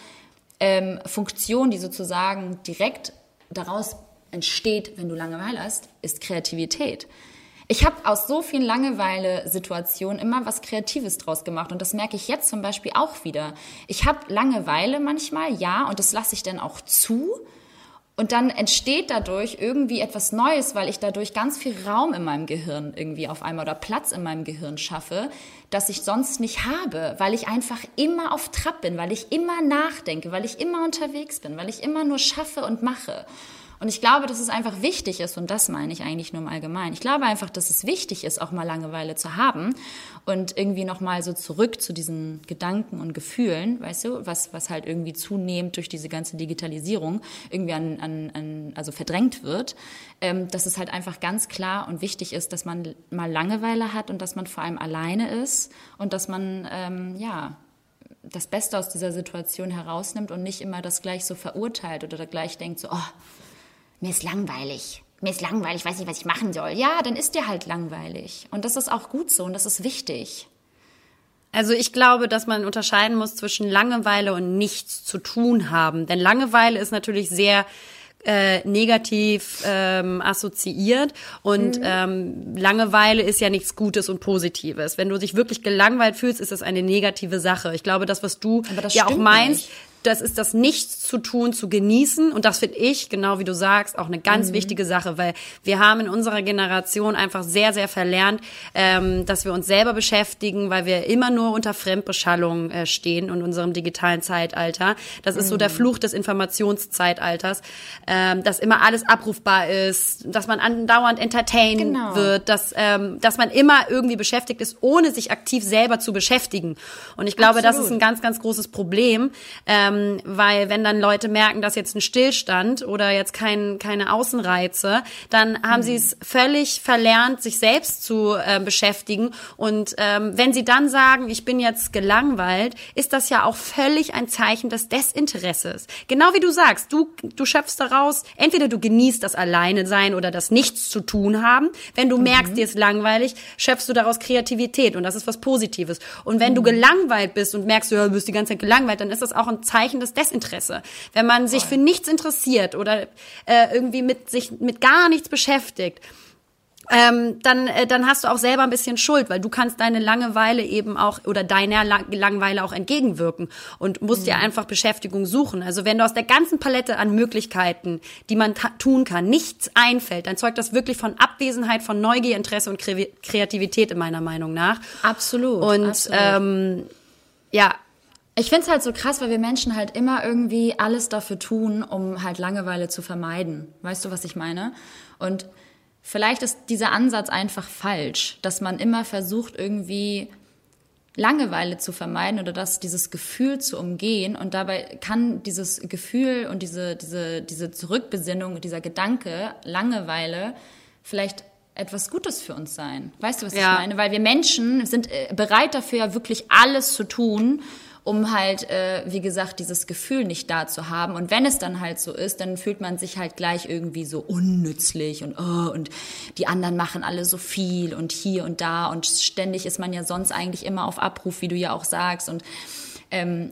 ähm, Funktion, die sozusagen direkt daraus entsteht, wenn du Langeweile hast, ist Kreativität. Ich habe aus so vielen Langeweile-Situationen immer was Kreatives draus gemacht und das merke ich jetzt zum Beispiel auch wieder. Ich habe Langeweile manchmal, ja, und das lasse ich dann auch zu. Und dann entsteht dadurch irgendwie etwas Neues, weil ich dadurch ganz viel Raum in meinem Gehirn irgendwie auf einmal oder Platz in meinem Gehirn schaffe, das ich sonst nicht habe, weil ich einfach immer auf Trab bin, weil ich immer nachdenke, weil ich immer unterwegs bin, weil ich immer nur schaffe und mache. Und ich glaube, dass es einfach wichtig ist, und das meine ich eigentlich nur im Allgemeinen. Ich glaube einfach, dass es wichtig ist, auch mal Langeweile zu haben und irgendwie nochmal so zurück zu diesen Gedanken und Gefühlen, weißt du, was, was halt irgendwie zunehmend durch diese ganze Digitalisierung irgendwie an, an, an also verdrängt wird, ähm, dass es halt einfach ganz klar und wichtig ist, dass man mal Langeweile hat und dass man vor allem alleine ist und dass man, ähm, ja, das Beste aus dieser Situation herausnimmt und nicht immer das gleich so verurteilt oder gleich denkt so, oh, mir ist langweilig. Mir ist langweilig, ich weiß nicht, was ich machen soll. Ja, dann ist dir halt langweilig. Und das ist auch gut so und das ist wichtig. Also ich glaube, dass man unterscheiden muss zwischen Langeweile und nichts zu tun haben. Denn Langeweile ist natürlich sehr äh, negativ ähm, assoziiert und mhm. ähm, Langeweile ist ja nichts Gutes und Positives. Wenn du dich wirklich gelangweilt fühlst, ist das eine negative Sache. Ich glaube, das, was du ja auch meinst, nicht das ist das Nichts zu tun, zu genießen. Und das finde ich, genau wie du sagst, auch eine ganz mhm. wichtige Sache, weil wir haben in unserer Generation einfach sehr, sehr verlernt, ähm, dass wir uns selber beschäftigen, weil wir immer nur unter Fremdbeschallung äh, stehen in unserem digitalen Zeitalter. Das ist so der mhm. Fluch des Informationszeitalters, ähm, dass immer alles abrufbar ist, dass man andauernd entertained genau. wird, dass, ähm, dass man immer irgendwie beschäftigt ist, ohne sich aktiv selber zu beschäftigen. Und ich glaube, Absolut. das ist ein ganz, ganz großes Problem. Ähm, ähm, weil wenn dann Leute merken, dass jetzt ein Stillstand oder jetzt kein, keine Außenreize, dann haben mhm. sie es völlig verlernt, sich selbst zu äh, beschäftigen. Und ähm, wenn sie dann sagen, ich bin jetzt gelangweilt, ist das ja auch völlig ein Zeichen des Desinteresses. Genau wie du sagst, du, du schöpfst daraus, entweder du genießt das Alleine sein oder das Nichts zu tun haben. Wenn du mhm. merkst, dir ist langweilig, schöpfst du daraus Kreativität und das ist was Positives. Und wenn mhm. du gelangweilt bist und merkst, du bist die ganze Zeit gelangweilt, dann ist das auch ein Zeichen, ausreichendes Desinteresse. Wenn man sich für nichts interessiert oder äh, irgendwie mit sich mit gar nichts beschäftigt, ähm, dann, äh, dann hast du auch selber ein bisschen Schuld, weil du kannst deine Langeweile eben auch oder deiner Lang Langeweile auch entgegenwirken und musst mhm. dir einfach Beschäftigung suchen. Also wenn du aus der ganzen Palette an Möglichkeiten, die man tun kann, nichts einfällt, dann zeugt das wirklich von Abwesenheit von Neugier, Interesse und Kre Kreativität in meiner Meinung nach. Absolut. Und absolut. Ähm, ja, Ich finde es halt so krass, weil wir Menschen halt immer irgendwie alles dafür tun, um halt Langeweile zu vermeiden. Weißt du, was ich meine? Und vielleicht ist dieser Ansatz einfach falsch, dass man immer versucht, irgendwie Langeweile zu vermeiden oder das, dieses Gefühl zu umgehen. Und dabei kann dieses Gefühl und diese, diese, diese Zurückbesinnung, dieser Gedanke, Langeweile, vielleicht etwas Gutes für uns sein. Weißt du, was Ja. ich meine? Weil wir Menschen sind äh, bereit dafür, ja wirklich alles zu tun, um halt, äh, wie gesagt, dieses Gefühl nicht da zu haben. Und wenn es dann halt so ist, dann fühlt man sich halt gleich irgendwie so unnützlich und oh, und die anderen machen alle so viel und hier und da und ständig ist man ja sonst eigentlich immer auf Abruf, wie du ja auch sagst. Und ähm,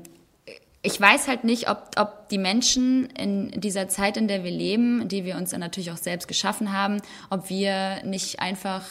ich weiß halt nicht, ob, ob die Menschen in dieser Zeit, in der wir leben, die wir uns dann natürlich auch selbst geschaffen haben, ob wir nicht einfach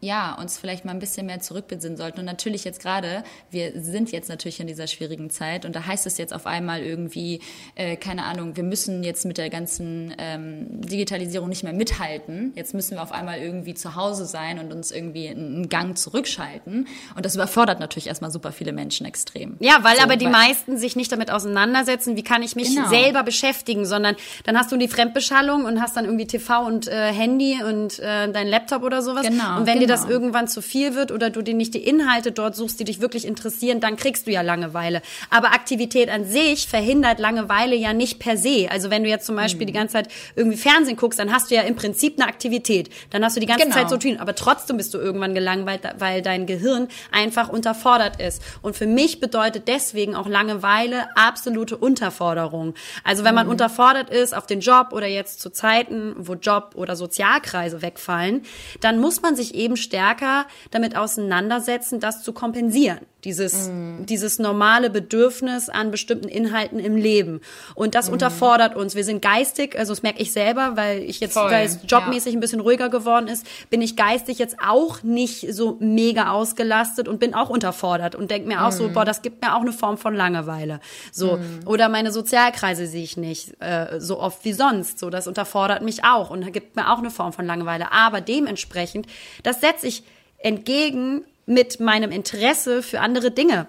ja, uns vielleicht mal ein bisschen mehr zurückbesinnen sollten. Und natürlich jetzt gerade, wir sind jetzt natürlich in dieser schwierigen Zeit und da heißt es jetzt auf einmal irgendwie, äh, keine Ahnung, wir müssen jetzt mit der ganzen ähm, Digitalisierung nicht mehr mithalten. Jetzt müssen wir auf einmal irgendwie zu Hause sein und uns irgendwie einen Gang zurückschalten. Und das überfordert natürlich erstmal super viele Menschen extrem. Ja, weil So, aber die weil- meisten sich nicht damit auseinandersetzen, wie kann ich mich Genau. selber beschäftigen, sondern dann hast du die Fremdbeschallung und hast dann irgendwie TV und äh, Handy und äh, dein Laptop oder sowas. Genau, und wenn dir das genau. irgendwann zu viel wird oder du dir nicht die Inhalte dort suchst, die dich wirklich interessieren, dann kriegst du ja Langeweile. Aber Aktivität an sich verhindert Langeweile ja nicht per se. Also wenn du jetzt zum Beispiel Mhm. die ganze Zeit irgendwie Fernsehen guckst, dann hast du ja im Prinzip eine Aktivität. Dann hast du die ganze Genau. Zeit so tun. Aber trotzdem bist du irgendwann gelangweilt, weil dein Gehirn einfach unterfordert ist. Und für mich bedeutet deswegen auch Langeweile absolute Unterforderung. Also wenn man Mhm. unterfordert ist auf den Job oder jetzt zu Zeiten, wo Job oder Sozialkreise wegfallen, dann muss man sich eben stärker damit auseinandersetzen, das zu kompensieren. Dieses, Mhm. dieses normale Bedürfnis an bestimmten Inhalten im Leben. Und das unterfordert uns. Wir sind geistig, also das merke ich selber, weil ich jetzt, Voll, weil es jobmäßig ein bisschen ruhiger geworden ist, bin ich geistig jetzt auch nicht so mega ausgelastet und bin auch unterfordert und denke mir auch so, boah, das gibt mir auch eine Form von Langeweile. So. Oder meine Sozialkreise sehe ich nicht äh, so oft wie sonst. So, das unterfordert mich auch und gibt mir auch eine Form von Langeweile. Aber dementsprechend, das setze ich entgegen mit meinem Interesse für andere Dinge,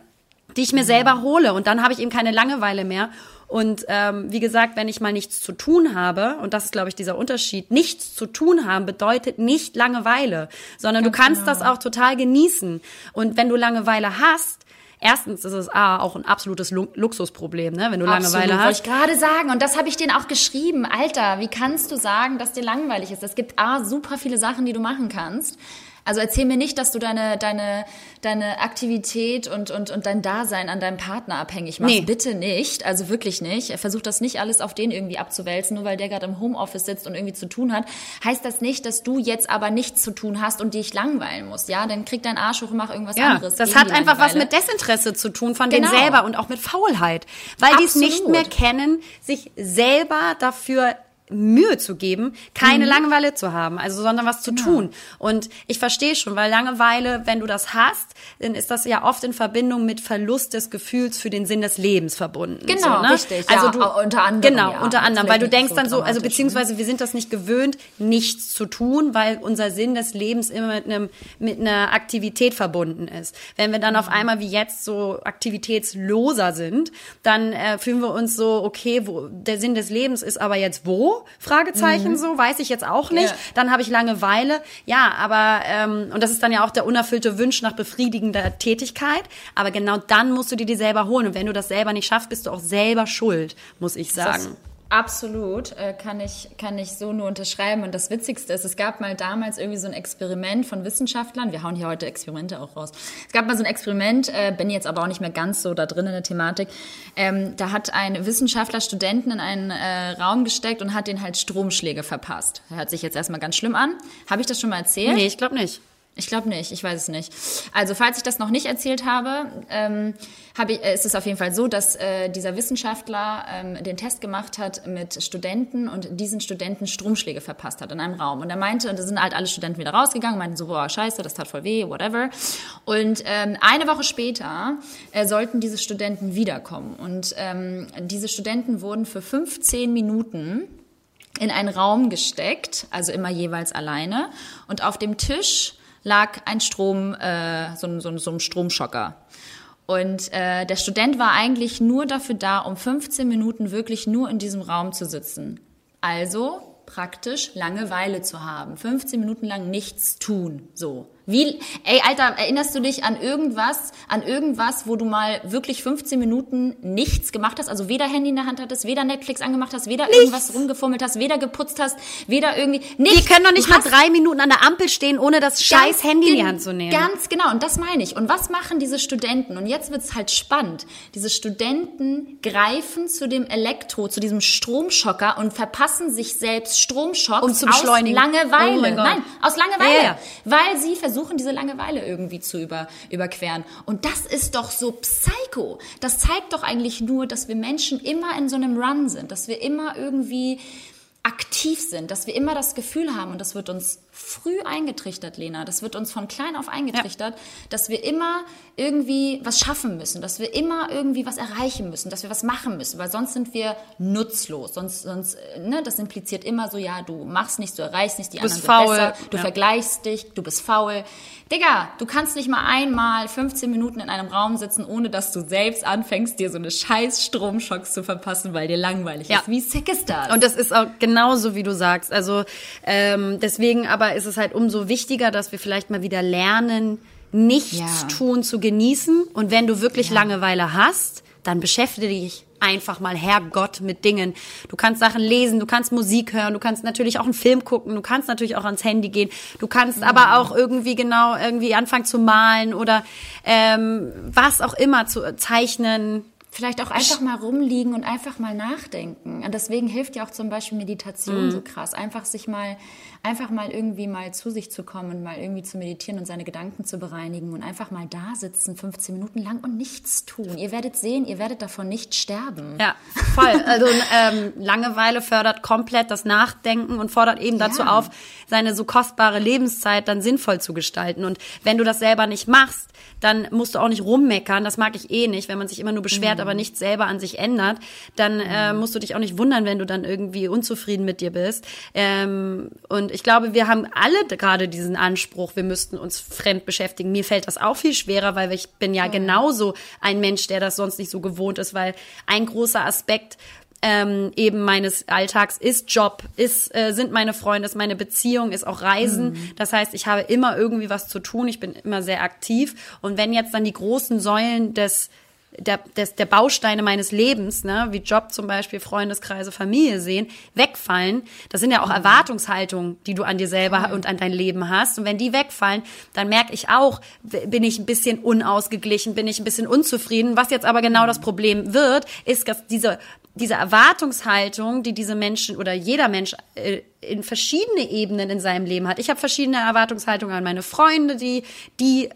die ich mir selber hole. Und dann habe ich eben keine Langeweile mehr. Und ähm, wie gesagt, wenn ich mal nichts zu tun habe, und das ist, glaube ich, dieser Unterschied, nichts zu tun haben bedeutet nicht Langeweile, sondern du kannst das auch total genießen. Und wenn du Langeweile hast, erstens ist es A, auch ein absolutes Lu Luxusproblem, ne? wenn du Langeweile Absolut, hast. wollte ich gerade sagen. Und das habe ich denen auch geschrieben. Alter, wie kannst du sagen, dass dir langweilig ist? Es gibt A, super viele Sachen, die du machen kannst. Also erzähl mir nicht, dass du deine, deine, deine Aktivität und, und, und dein Dasein an deinem Partner abhängig machst. Nee. Bitte nicht. Also wirklich nicht. Versuch das nicht alles auf den irgendwie abzuwälzen, nur weil der gerade im Homeoffice sitzt und irgendwie zu tun hat. Heißt das nicht, dass du jetzt aber nichts zu tun hast und dich langweilen musst. Ja, dann krieg deinen Arsch hoch und mach irgendwas Ja, anderes. das hat einfach was mit Desinteresse zu tun von denen Genau. selber und auch mit Faulheit, weil die es nicht mehr kennen, sich selber dafür Mühe zu geben, keine Mhm. Langeweile zu haben, also sondern was Genau. zu tun. Und ich verstehe schon, weil Langeweile, wenn du das hast, dann ist das ja oft in Verbindung mit Verlust des Gefühls für den Sinn des Lebens verbunden. Genau, so, ne? richtig, Also ja, du, unter anderem, Genau, ja. unter anderem, weil du denkst so dann so, also ne? beziehungsweise wir sind das nicht gewöhnt, nichts zu tun, weil unser Sinn des Lebens immer mit einem mit einer Aktivität verbunden ist. Wenn wir dann auf einmal wie jetzt so aktivitätsloser sind, dann äh, fühlen wir uns so, okay, wo der Sinn des Lebens ist aber jetzt wo? Fragezeichen so, weiß ich jetzt auch nicht. Ja. Dann habe ich Langeweile. Ja, aber ähm, und das ist dann ja auch der unerfüllte Wunsch nach befriedigender Tätigkeit. Aber genau dann musst du dir die selber holen. Und wenn du das selber nicht schaffst, bist du auch selber schuld, muss ich sagen. Absolut, äh, kann ich, kann ich so nur unterschreiben. Und das Witzigste ist, es gab mal damals irgendwie so ein Experiment von Wissenschaftlern. Wir hauen hier heute Experimente auch raus. Es gab mal so ein Experiment, äh, bin jetzt aber auch nicht mehr ganz so da drin in der Thematik. Ähm, da hat ein Wissenschaftler Studenten in einen äh, Raum gesteckt und hat den halt Stromschläge verpasst. Hört sich jetzt erstmal ganz schlimm an. Habe ich das schon mal erzählt? Nee, ich glaube nicht. Ich glaube nicht, ich weiß es nicht. Also falls ich das noch nicht erzählt habe, ähm, habe ich, äh, ist es auf jeden Fall so, dass äh, dieser Wissenschaftler ähm, den Test gemacht hat mit Studenten und diesen Studenten Stromschläge verpasst hat in einem Raum. Und er meinte, und da sind halt alle Studenten wieder rausgegangen, meinten so, boah, scheiße, das tat voll weh, whatever. Und ähm, eine Woche später äh, sollten diese Studenten wiederkommen. Und ähm, diese Studenten wurden für 15 Minuten in einen Raum gesteckt, also immer jeweils alleine. Und auf dem Tisch lag ein Strom, äh, so, ein- so, so ein Stromschocker. Und äh, der Student war eigentlich nur dafür da, um 15 Minuten wirklich nur in diesem Raum zu sitzen. Also praktisch Langeweile zu haben. 15 Minuten lang nichts tun. So. Wie, ey, Alter, erinnerst du dich an irgendwas, an irgendwas, wo du mal wirklich 15 Minuten nichts gemacht hast? Also weder Handy in der Hand hattest, weder Netflix angemacht hast, weder nichts. irgendwas rumgefummelt hast, weder geputzt hast, weder irgendwie, nichts. Wir können doch nicht du mal drei Minuten an der Ampel stehen, ohne das scheiß Handy in die Hand zu nehmen. Ganz genau. Und das meine ich. Und was machen diese Studenten? Und jetzt wird's halt spannend. Diese Studenten greifen zu dem Elektro, zu diesem Stromschocker und verpassen sich selbst Stromschocks um zu beschleunigen. aus Langeweile. Oh Nein, aus Langeweile. Yeah. Weil sie versuchen, versuchen, diese Langeweile irgendwie zu über, überqueren. Und das ist doch so psycho. Das zeigt doch eigentlich nur, dass wir Menschen immer in so einem Run sind, dass wir immer irgendwie aktiv sind, dass wir immer das Gefühl haben, und das wird uns früh eingetrichtert, Lena, das wird uns von klein auf eingetrichtert, ja. dass wir immer irgendwie was schaffen müssen, dass wir immer irgendwie was erreichen müssen, dass wir was machen müssen, weil sonst sind wir nutzlos. Sonst, sonst, ne, das impliziert immer so, ja, du machst nichts, du erreichst nichts, die du anderen faul. sind besser, du ja. vergleichst dich, du bist faul. Digga, du kannst nicht mal einmal 15 Minuten in einem Raum sitzen, ohne dass du selbst anfängst, dir so eine scheiß Stromschocks zu verpassen, weil dir langweilig ja. ist. Wie sick ist das? Und das ist auch genauso, wie du sagst. Also ähm, deswegen aber ist es halt umso wichtiger, dass wir vielleicht mal wieder lernen, nichts ja. tun zu genießen. Und wenn du wirklich ja. Langeweile hast, dann beschäftige dich einfach mal Herrgott mit Dingen. Du kannst Sachen lesen, du kannst Musik hören, du kannst natürlich auch einen Film gucken, du kannst natürlich auch ans Handy gehen, du kannst mhm. aber auch irgendwie genau irgendwie anfangen zu malen oder ähm, was auch immer zu zeichnen. Vielleicht auch einfach mal rumliegen und einfach mal nachdenken. Und deswegen hilft ja auch zum Beispiel Meditation mhm. so krass. Einfach sich mal einfach mal irgendwie mal zu sich zu kommen und mal irgendwie zu meditieren und seine Gedanken zu bereinigen und einfach mal da sitzen, 15 Minuten lang und nichts tun. Ihr werdet sehen, ihr werdet davon nicht sterben. Ja, voll. Also ähm, Langeweile fördert komplett das Nachdenken und fordert eben dazu ja. auf, seine so kostbare Lebenszeit dann sinnvoll zu gestalten. Und wenn du das selber nicht machst, dann musst du auch nicht rummeckern. Das mag ich eh nicht, wenn man sich immer nur beschwert, mhm. aber nichts selber an sich ändert. Dann äh, mhm. musst du dich auch nicht wundern, wenn du dann irgendwie unzufrieden mit dir bist. Ähm, und ich glaube, wir haben alle gerade diesen Anspruch, wir müssten uns fremd beschäftigen. Mir fällt das auch viel schwerer, weil ich bin ja genauso ein Mensch, der das sonst nicht so gewohnt ist, weil ein großer Aspekt ähm, eben meines Alltags ist Job, ist, äh, sind meine Freunde, ist meine Beziehung, ist auch Reisen. Mhm. Das heißt, ich habe immer irgendwie was zu tun, ich bin immer sehr aktiv. Und wenn jetzt dann die großen Säulen des der, des, der Bausteine meines Lebens, ne, wie Job zum Beispiel, Freundeskreise, Familie sehen, wegfallen. Das sind ja auch mhm. Erwartungshaltungen, die du an dir selber mhm. und an dein Leben hast. Und wenn die wegfallen, dann merke ich auch, bin ich ein bisschen unausgeglichen, bin ich ein bisschen unzufrieden. Was jetzt aber genau mhm. das Problem wird, ist, dass diese diese Erwartungshaltung, die diese Menschen oder jeder Mensch äh, in verschiedene Ebenen in seinem Leben hat. Ich habe verschiedene Erwartungshaltungen an meine Freunde, die die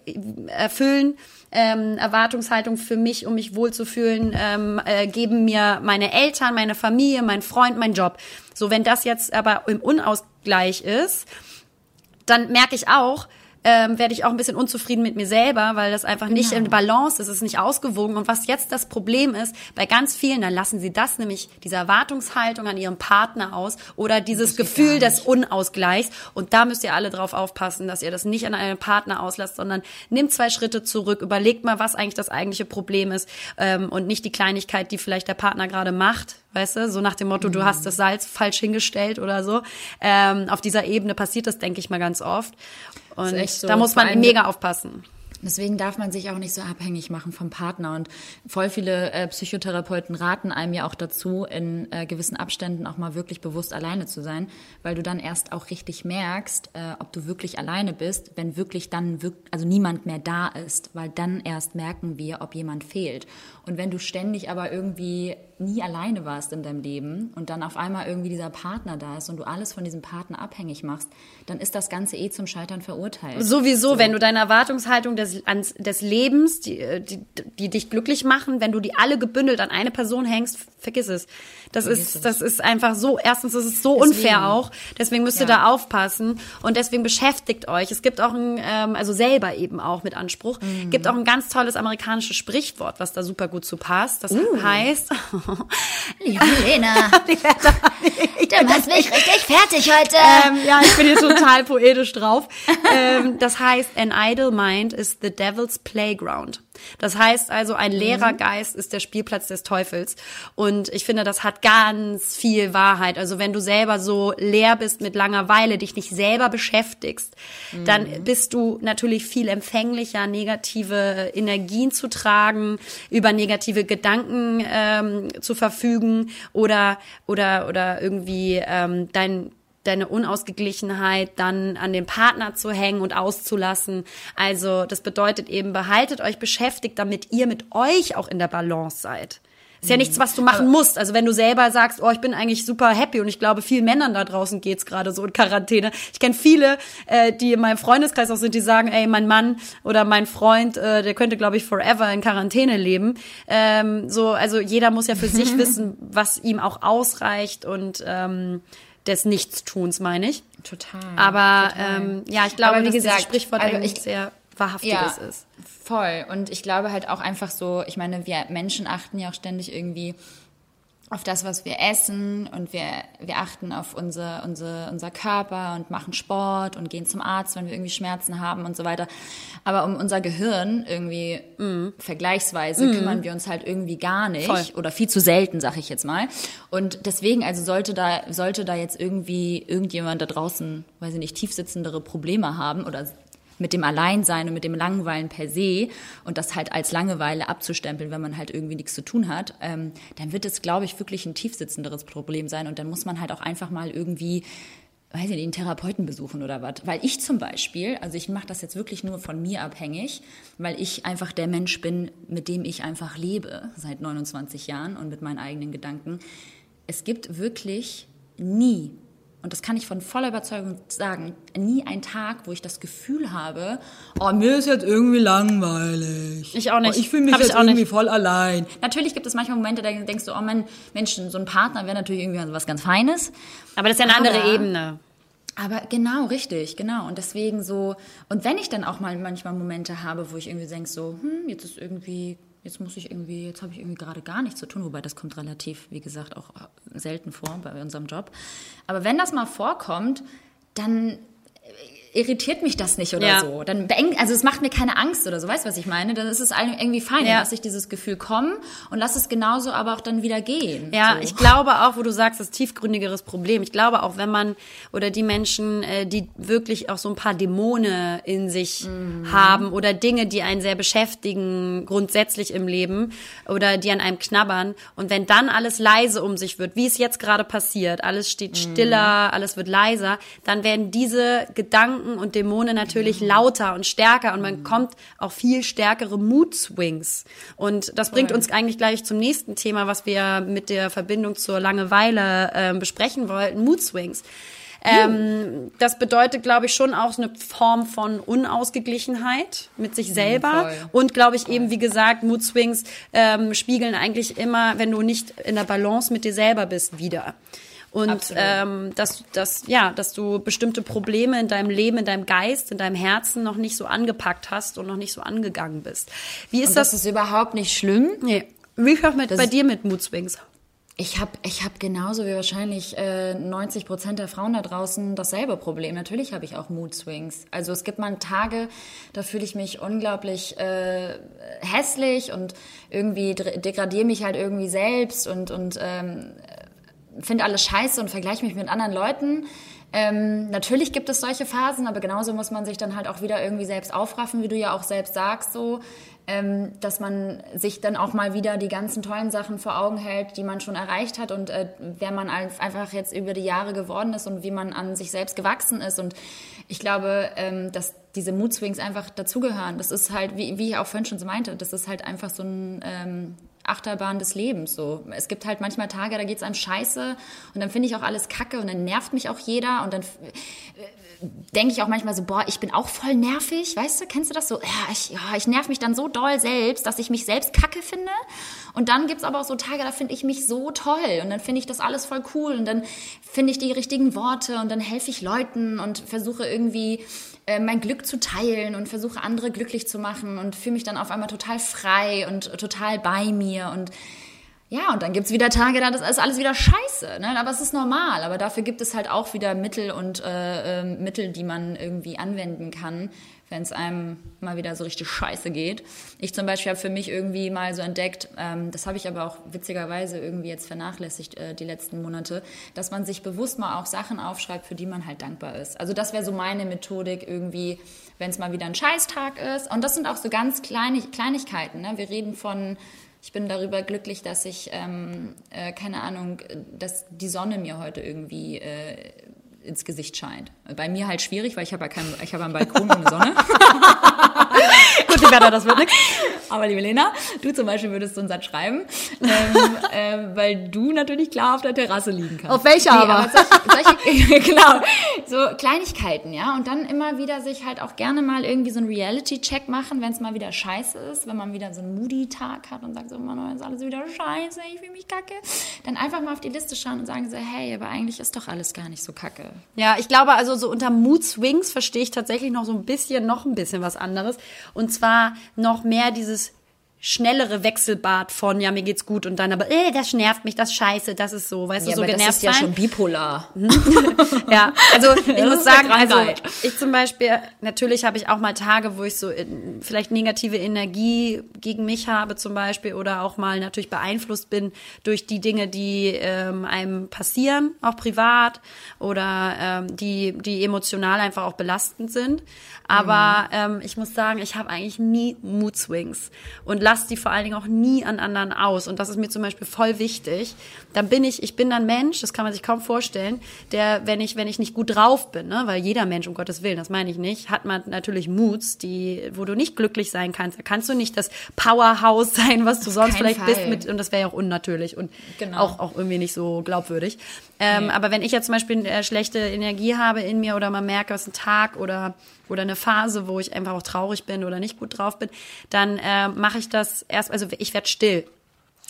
erfüllen ähm, Erwartungshaltung für mich, um mich wohlzufühlen, ähm, äh, geben mir meine Eltern, meine Familie, mein Freund, mein Job. So, wenn das jetzt aber im Unausgleich ist, dann merke ich auch, ähm, werde ich auch ein bisschen unzufrieden mit mir selber, weil das einfach genau. nicht in Balance ist, es ist nicht ausgewogen. Und was jetzt das Problem ist, bei ganz vielen, dann lassen sie das nämlich, diese Erwartungshaltung an ihrem Partner aus oder dieses Gefühl des Unausgleichs. Und da müsst ihr alle drauf aufpassen, dass ihr das nicht an einen Partner auslasst, sondern nimmt zwei Schritte zurück, überlegt mal, was eigentlich das eigentliche Problem ist ähm, und nicht die Kleinigkeit, die vielleicht der Partner gerade macht, weißt du, so nach dem Motto, mhm. du hast das Salz falsch hingestellt oder so. Ähm, auf dieser Ebene passiert das, denke ich mal, ganz oft. Und so, da muss man mega aufpassen. Deswegen darf man sich auch nicht so abhängig machen vom Partner. Und voll viele äh, Psychotherapeuten raten einem ja auch dazu, in äh, gewissen Abständen auch mal wirklich bewusst alleine zu sein, weil du dann erst auch richtig merkst, äh, ob du wirklich alleine bist, wenn wirklich dann wirk also niemand mehr da ist, weil dann erst merken wir, ob jemand fehlt. Und wenn du ständig aber irgendwie nie alleine warst in deinem Leben und dann auf einmal irgendwie dieser Partner da ist und du alles von diesem Partner abhängig machst, dann ist das Ganze eh zum Scheitern verurteilt. Sowieso, so. wenn du deine Erwartungshaltung des, ans, des Lebens, die, die, die dich glücklich machen, wenn du die alle gebündelt an eine Person hängst, vergiss es. Das ist, das ist einfach so, erstens ist es so deswegen. unfair auch, deswegen müsst ihr ja. da aufpassen und deswegen beschäftigt euch. Es gibt auch ein, ähm, also selber eben auch mit Anspruch, mhm. gibt auch ein ganz tolles amerikanisches Sprichwort, was da super gut zu passt. Das uh. heißt, [laughs] Liebe Lena, [laughs] du machst mich richtig fertig heute. Ähm, ja, ich bin hier total poetisch drauf. Ähm, das heißt, an idle mind is the devil's playground. Das heißt also, ein leerer Geist ist der Spielplatz des Teufels. Und ich finde, das hat ganz viel Wahrheit. Also wenn du selber so leer bist mit Langeweile, dich nicht selber beschäftigst, mhm. dann bist du natürlich viel empfänglicher, negative Energien zu tragen, über negative Gedanken ähm, zu verfügen oder oder oder irgendwie ähm, dein deine Unausgeglichenheit dann an den Partner zu hängen und auszulassen. Also das bedeutet eben, behaltet euch beschäftigt, damit ihr mit euch auch in der Balance seid. Ist ja nichts, was du machen musst. Also wenn du selber sagst, oh, ich bin eigentlich super happy und ich glaube, vielen Männern da draußen geht's gerade so in Quarantäne. Ich kenne viele, äh, die in meinem Freundeskreis auch sind, die sagen, ey, mein Mann oder mein Freund, äh, der könnte, glaube ich, forever in Quarantäne leben. Ähm, so, also jeder muss ja für sich [laughs] wissen, was ihm auch ausreicht und ähm, des Nichtstuns, meine ich. Total. Aber total. Ähm, ja, ich glaube, Aber wie gesagt, Sprichwort also ich- sehr wahrhaftiges ja, ist. Voll. Und ich glaube halt auch einfach so, ich meine, wir Menschen achten ja auch ständig irgendwie auf das, was wir essen und wir, wir achten auf unser, unser, unser Körper und machen Sport und gehen zum Arzt, wenn wir irgendwie Schmerzen haben und so weiter. Aber um unser Gehirn irgendwie vergleichsweise kümmern wir uns halt irgendwie gar nicht Voll. oder viel zu selten, sag ich jetzt mal. Und deswegen, also sollte da, sollte da jetzt irgendwie irgendjemand da draußen, weiß ich nicht, tiefsitzendere Probleme haben oder mit dem Alleinsein und mit dem Langweilen per se und das halt als Langeweile abzustempeln, wenn man halt irgendwie nichts zu tun hat, ähm, dann wird es, glaube ich, wirklich ein tiefsitzenderes Problem sein und dann muss man halt auch einfach mal irgendwie weiß ich nicht, einen Therapeuten besuchen oder was. Weil ich zum Beispiel, also ich mache das jetzt wirklich nur von mir abhängig, weil ich einfach der Mensch bin, mit dem ich einfach lebe seit 29 Jahren und mit meinen eigenen Gedanken. Es gibt wirklich nie, und das kann ich von voller Überzeugung sagen, nie einen Tag, wo ich das Gefühl habe, oh, mir ist jetzt irgendwie langweilig. Ich auch nicht. Oh, ich fühle mich Hab jetzt auch nicht. irgendwie voll allein. Natürlich gibt es manchmal Momente, da denkst du, oh Mann, Mensch, so ein Partner wäre natürlich irgendwie was ganz Feines. Aber das ist ja eine andere Aber- Ebene. Aber genau, richtig, genau. Und deswegen so, und wenn ich dann auch mal manchmal Momente habe, wo ich irgendwie denke, so, hm, jetzt ist irgendwie, jetzt muss ich irgendwie, jetzt habe ich irgendwie gerade gar nichts zu tun, wobei das kommt relativ, wie gesagt, auch selten vor bei unserem Job. Aber wenn das mal vorkommt, dann irritiert mich das nicht oder Ja. so. Dann beengt, also es macht mir keine Angst oder so, weißt du, was ich meine? Dann ist es irgendwie fein, Ja. lasse ich dieses Gefühl kommen und lass es genauso aber auch dann wieder gehen. Ja, so. ich glaube auch, wo du sagst, das tiefgründigeres Problem. Ich glaube auch, wenn man oder die Menschen, äh, die wirklich auch so ein paar Dämonen in sich haben oder Dinge, die einen sehr beschäftigen, grundsätzlich im Leben oder die an einem knabbern und wenn dann alles leise um sich wird, wie es jetzt gerade passiert, alles steht stiller, alles wird leiser, dann werden diese Gedanken und Dämonen natürlich lauter und stärker und man kommt auch viel stärkere Mood-Swings. Und das bringt uns eigentlich gleich zum nächsten Thema, was wir mit der Verbindung zur Langeweile ähm, besprechen wollten, Mood-Swings. Ähm, das bedeutet, glaube ich, schon auch eine Form von Unausgeglichenheit mit sich selber. voll. Und glaube ich eben, wie gesagt, Mood Swings ähm, spiegeln eigentlich immer, wenn du nicht in der Balance mit dir selber bist, wieder. Und Absolut. ähm, dass, dass, ja, dass du bestimmte Probleme in deinem Leben, in deinem Geist, in deinem Herzen noch nicht so angepackt hast und noch nicht so angegangen bist. Wie ist und das? das ist überhaupt nicht schlimm. nee. Wie das mit, Das bei dir mit Mood Swings? Ich habe ich hab genauso wie wahrscheinlich äh, 90 Prozent der Frauen da draußen dasselbe Problem. Natürlich habe ich auch Mood Swings. Also es gibt mal Tage, da fühle ich mich unglaublich äh, hässlich und irgendwie degradiere mich halt irgendwie selbst und, und ähm, finde alles scheiße und vergleiche mich mit anderen Leuten. Ähm, natürlich gibt es solche Phasen, aber genauso muss man sich dann halt auch wieder irgendwie selbst aufraffen, wie du ja auch selbst sagst, so, ähm, dass man sich dann auch mal wieder die ganzen tollen Sachen vor Augen hält, die man schon erreicht hat und äh, wer man einfach jetzt über die Jahre geworden ist und wie man an sich selbst gewachsen ist. Und ich glaube, ähm, dass diese Mood Swings einfach dazugehören. Das ist halt, wie, wie ich auch vorhin schon so meinte, das ist halt einfach so ein ähm, Achterbahn des Lebens. So. Es gibt halt manchmal Tage, da geht's einem scheiße und dann finde ich auch alles kacke und dann nervt mich auch jeder und dann denke ich auch manchmal so, boah, ich bin auch voll nervig, weißt du, kennst du das so? Ja, ich, ja, ich nerv mich dann so doll selbst, dass ich mich selbst kacke finde. Und dann gibt's aber auch so Tage, da finde ich mich so toll und dann finde ich das alles voll cool und dann finde ich die richtigen Worte und dann helfe ich Leuten und versuche irgendwie äh, mein Glück zu teilen und versuche andere glücklich zu machen und fühle mich dann auf einmal total frei und total bei mir und ja, und dann gibt's wieder Tage, da ist alles wieder scheiße. Ne? Aber es ist normal. Aber dafür gibt es halt auch wieder Mittel und äh, äh, Mittel, die man irgendwie anwenden kann, wenn es einem mal wieder so richtig scheiße geht. Ich zum Beispiel habe für mich irgendwie mal so entdeckt, ähm, das habe ich aber auch witzigerweise irgendwie jetzt vernachlässigt äh, die letzten Monate, dass man sich bewusst mal auch Sachen aufschreibt, für die man halt dankbar ist. Also das wäre so meine Methodik irgendwie, wenn es mal wieder ein Scheißtag ist. Und das sind auch so ganz kleine Kleinigkeiten. Ne? Wir reden von ich bin darüber glücklich, dass ich, ähm, äh, keine Ahnung, dass die Sonne mir heute irgendwie äh, ins Gesicht scheint. Bei mir halt schwierig, weil ich habe ja keinen, ich habe einen Balkon ohne Sonne. [laughs] Gut, Werner, das wird nichts. [laughs] Aber liebe Lena, du zum Beispiel würdest so einen Satz schreiben, ähm, äh, weil du natürlich klar auf der Terrasse liegen kannst. Auf welcher nee, aber? aber solche, solche, [laughs] genau, so Kleinigkeiten, ja. Und dann immer wieder sich halt auch gerne mal irgendwie so einen Reality-Check machen, wenn es mal wieder scheiße ist, wenn man wieder so einen Moody-Tag hat und sagt so, Mann, jetzt ist alles wieder scheiße, ich fühle mich kacke. Dann einfach mal auf die Liste schauen und sagen so, hey, aber eigentlich ist doch alles gar nicht so kacke. Ja, ich glaube also so unter Mood Swings verstehe ich tatsächlich noch so ein bisschen, noch ein bisschen was anderes. Und zwar noch mehr dieses schnellere Wechselbad von, ja, mir geht's gut und dann aber, äh, das nervt mich, das scheiße, das ist so, weißt Ja, du, so aber genervt das ist ja sein. schon bipolar. [laughs] Ja, also [laughs] ich Das muss sagen, also ich zum Beispiel, natürlich habe ich auch mal Tage, wo ich so in, vielleicht negative Energie gegen mich habe zum Beispiel oder auch mal natürlich beeinflusst bin durch die Dinge, die ähm, einem passieren, auch privat oder ähm, die, die emotional einfach auch belastend sind. Aber ähm, ich muss sagen, ich habe eigentlich nie Mood Swings und lasse die vor allen Dingen auch nie an anderen aus. Und das ist mir zum Beispiel voll wichtig. Dann bin ich, ich bin dann Mensch, das kann man sich kaum vorstellen, der, wenn ich, wenn ich nicht gut drauf bin, ne, weil jeder Mensch, um Gottes Willen, das meine ich nicht, hat man natürlich Moods, die, wo du nicht glücklich sein kannst. Da kannst du nicht das Powerhouse sein, was du sonst vielleicht bist, Fall. mit, und das wäre ja auch unnatürlich und Genau. auch, auch irgendwie nicht so glaubwürdig. Ähm, Aber wenn ich jetzt zum Beispiel äh, schlechte Energie habe in mir oder man merkt, es ist ein Tag oder, oder eine Phase, wo ich einfach auch traurig bin oder nicht gut drauf bin, dann äh, mache ich das erst, also ich werde still.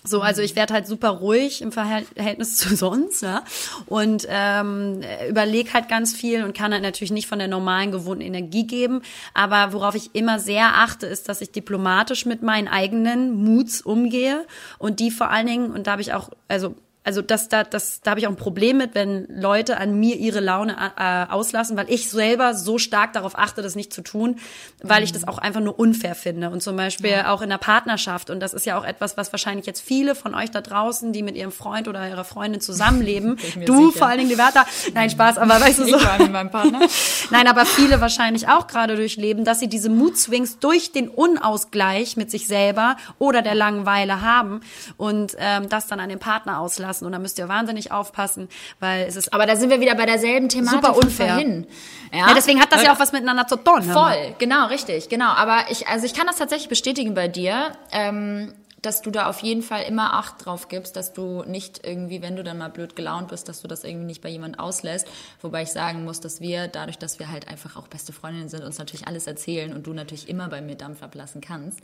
So, also ich werde halt super ruhig im Verhältnis [laughs] zu sonst, ja. Und ähm, überlege halt ganz viel und kann halt natürlich nicht von der normalen gewohnten Energie geben. Aber worauf ich immer sehr achte, ist, dass ich diplomatisch mit meinen eigenen Moods umgehe und die vor allen Dingen, und da habe ich auch, also also das, da, das, da habe ich auch ein Problem mit, wenn Leute an mir ihre Laune äh, auslassen, weil ich selber so stark darauf achte, das nicht zu tun, weil ich das auch einfach nur unfair finde. Und zum Beispiel auch in der Partnerschaft. Und das ist ja auch etwas, was wahrscheinlich jetzt viele von euch da draußen, die mit ihrem Freund oder ihrer Freundin zusammenleben, [laughs] du sicher. vor allen Dingen, die Wärter, nein, Spaß, aber weißt du so. Ich war mit meinem Partner. [laughs] Nein, aber viele wahrscheinlich auch gerade durchleben, dass sie diese Mood-Swings durch den Unausgleich mit sich selber oder der Langeweile haben und ähm, das dann an den Partner auslassen. Und da müsst ihr wahnsinnig aufpassen, weil es ist Aber da sind wir wieder bei derselben Thematik Super von unfair. vorhin. ja, deswegen hat das ja auch was miteinander zu tun. Voll, genau, richtig, genau. Aber ich, also ich kann das tatsächlich bestätigen bei dir, ähm, dass du da auf jeden Fall immer Acht drauf gibst, dass du nicht irgendwie, wenn du dann mal blöd gelaunt bist, dass du das irgendwie nicht bei jemand auslässt. Wobei ich sagen muss, dass wir, dadurch, dass wir halt einfach auch beste Freundinnen sind, uns natürlich alles erzählen und du natürlich immer bei mir Dampf ablassen kannst.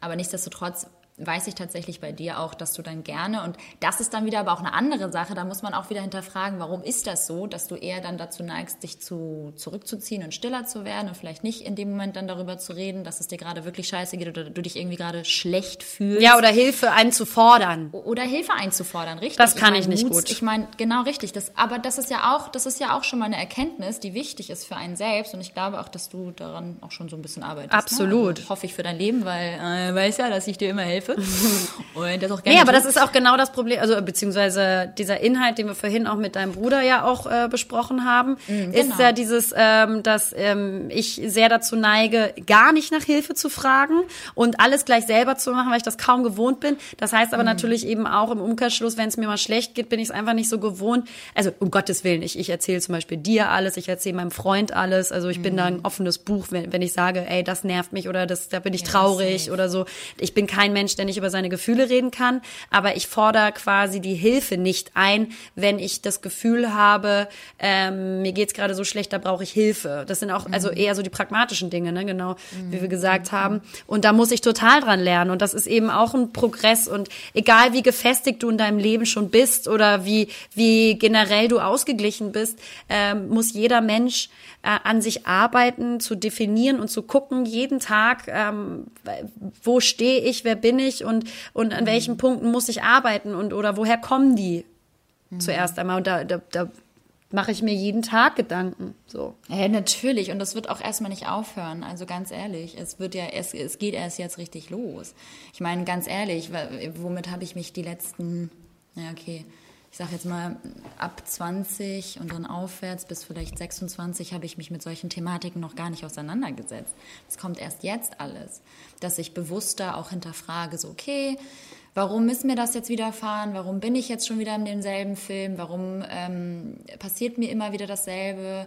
Aber nichtsdestotrotz weiß ich tatsächlich bei dir auch, dass du dann gerne, und das ist dann wieder aber auch eine andere Sache, da muss man auch wieder hinterfragen, warum ist das so, dass du eher dann dazu neigst, dich zu, zurückzuziehen und stiller zu werden und vielleicht nicht in dem Moment dann darüber zu reden, dass es dir gerade wirklich scheiße geht oder du dich irgendwie gerade schlecht fühlst. Ja, oder Hilfe einen zu fordern. oder Hilfe einzufordern, richtig? Das kann meine, ich nicht Moods- gut. Ich meine, genau richtig. Das, aber das ist ja auch, das ist ja auch schon mal eine Erkenntnis, die wichtig ist für einen selbst. Und ich glaube auch, dass du daran auch schon so ein bisschen arbeitest. Absolut. Ne? Also hoffe ich für dein Leben, weil äh, weiß ja, dass ich dir immer helfe. [laughs] Und das auch gerne Nee, aber tue. das ist auch genau das Problem, also beziehungsweise dieser Inhalt, den wir vorhin auch mit deinem Bruder ja auch äh, besprochen haben, ist genau. ja dieses, ähm, dass ähm, ich sehr dazu neige, gar nicht nach Hilfe zu fragen und alles gleich selber zu machen, weil ich das kaum gewohnt bin. Das heißt aber natürlich eben auch im Umkehrschluss, wenn es mir mal schlecht geht, bin ich es einfach nicht so gewohnt. Also um Gottes Willen, ich, ich erzähle zum Beispiel dir alles, ich erzähle meinem Freund alles. Also ich bin da ein offenes Buch, wenn, wenn ich sage, ey, das nervt mich oder das, da bin ich traurig oder so. Ich bin kein Mensch, nicht über seine Gefühle reden kann, aber ich fordere quasi die Hilfe nicht ein, wenn ich das Gefühl habe, ähm, mir geht's gerade so schlecht, da brauche ich Hilfe. Das sind auch also eher so die pragmatischen Dinge, ne, genau, wie wir gesagt haben. Und da muss ich total dran lernen. Und das ist eben auch ein Progress. Und egal wie gefestigt du in deinem Leben schon bist oder wie, wie generell du ausgeglichen bist, ähm, muss jeder Mensch äh, an sich arbeiten, zu definieren und zu gucken, jeden Tag, ähm, wo stehe ich, wer bin ich und, und an welchen Punkten muss ich arbeiten und oder woher kommen die zuerst einmal. Und da, da, da mache ich mir jeden Tag Gedanken. So. Ja, natürlich. Und das wird auch erstmal nicht aufhören. Also ganz ehrlich, es wird ja, es, es geht erst jetzt richtig los. Ich meine, ganz ehrlich, womit habe ich mich die letzten, ja, okay, ich sage jetzt mal ab 20 und dann aufwärts bis vielleicht 26 habe ich mich mit solchen Thematiken noch gar nicht auseinandergesetzt. Es kommt erst jetzt alles, dass ich bewusster auch hinterfrage, so okay, warum ist mir das jetzt widerfahren? Warum bin ich jetzt schon wieder in demselben Film? Warum ähm, passiert mir immer wieder dasselbe?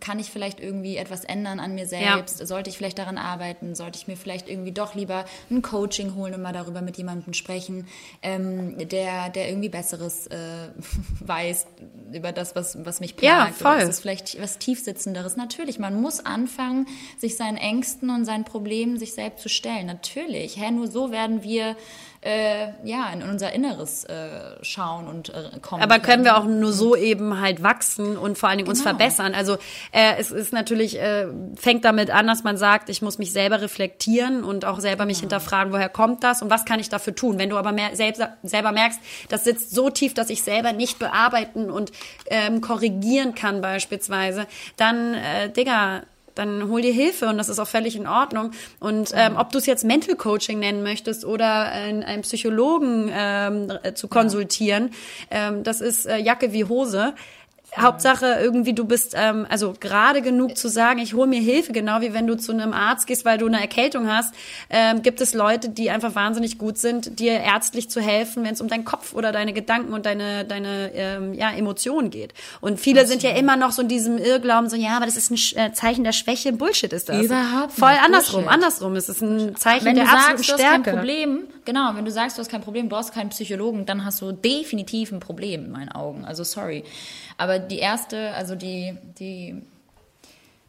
Kann ich vielleicht irgendwie etwas ändern an mir selbst? Ja. Sollte ich vielleicht daran arbeiten? Sollte ich mir vielleicht irgendwie doch lieber ein Coaching holen und mal darüber mit jemandem sprechen, ähm, der, der irgendwie Besseres äh, [laughs] weiß über das, was, was mich plagt? Ja, voll. Oder ist es vielleicht was Tiefsitzenderes? Natürlich, man muss anfangen, sich seinen Ängsten und seinen Problemen sich selbst zu stellen. Natürlich. Hä, nur so werden wir äh, ja, in unser Inneres äh, schauen und äh, kommen. Aber können wir auch nur so eben halt wachsen und vor allen Dingen genau. uns verbessern. Also äh, es ist natürlich, äh, fängt damit an, dass man sagt, ich muss mich selber reflektieren und auch selber mich genau. hinterfragen, woher kommt das und was kann ich dafür tun. Wenn du aber mehr, selbst, selber merkst, das sitzt so tief, dass ich selber nicht bearbeiten und ähm, korrigieren kann beispielsweise, dann, äh, Digga, dann hol dir Hilfe und das ist auch völlig in Ordnung. Und ähm, ob du es jetzt Mental Coaching nennen möchtest oder einen, einen Psychologen ähm, zu konsultieren, ähm, das ist äh, Jacke wie Hose. Hauptsache irgendwie du bist ähm, also gerade genug zu sagen, ich hole mir Hilfe, genau wie wenn du zu einem Arzt gehst, weil du eine Erkältung hast, ähm, gibt es Leute, die einfach wahnsinnig gut sind, dir ärztlich zu helfen, wenn es um deinen Kopf oder deine Gedanken und deine deine ähm, ja Emotionen geht. Und viele sind ja immer noch so in diesem Irrglauben, so ja, aber das ist ein äh, Zeichen der Schwäche, Bullshit ist das. Überhaupt voll andersrum, Bullshit. andersrum ist es ein Zeichen wenn der du absoluten sagst, Stärke. Du hast kein Problem, genau, wenn du sagst, du hast kein Problem, du brauchst keinen Psychologen, dann hast du definitiv ein Problem in meinen Augen. Also sorry. Aber die erste, also die, die,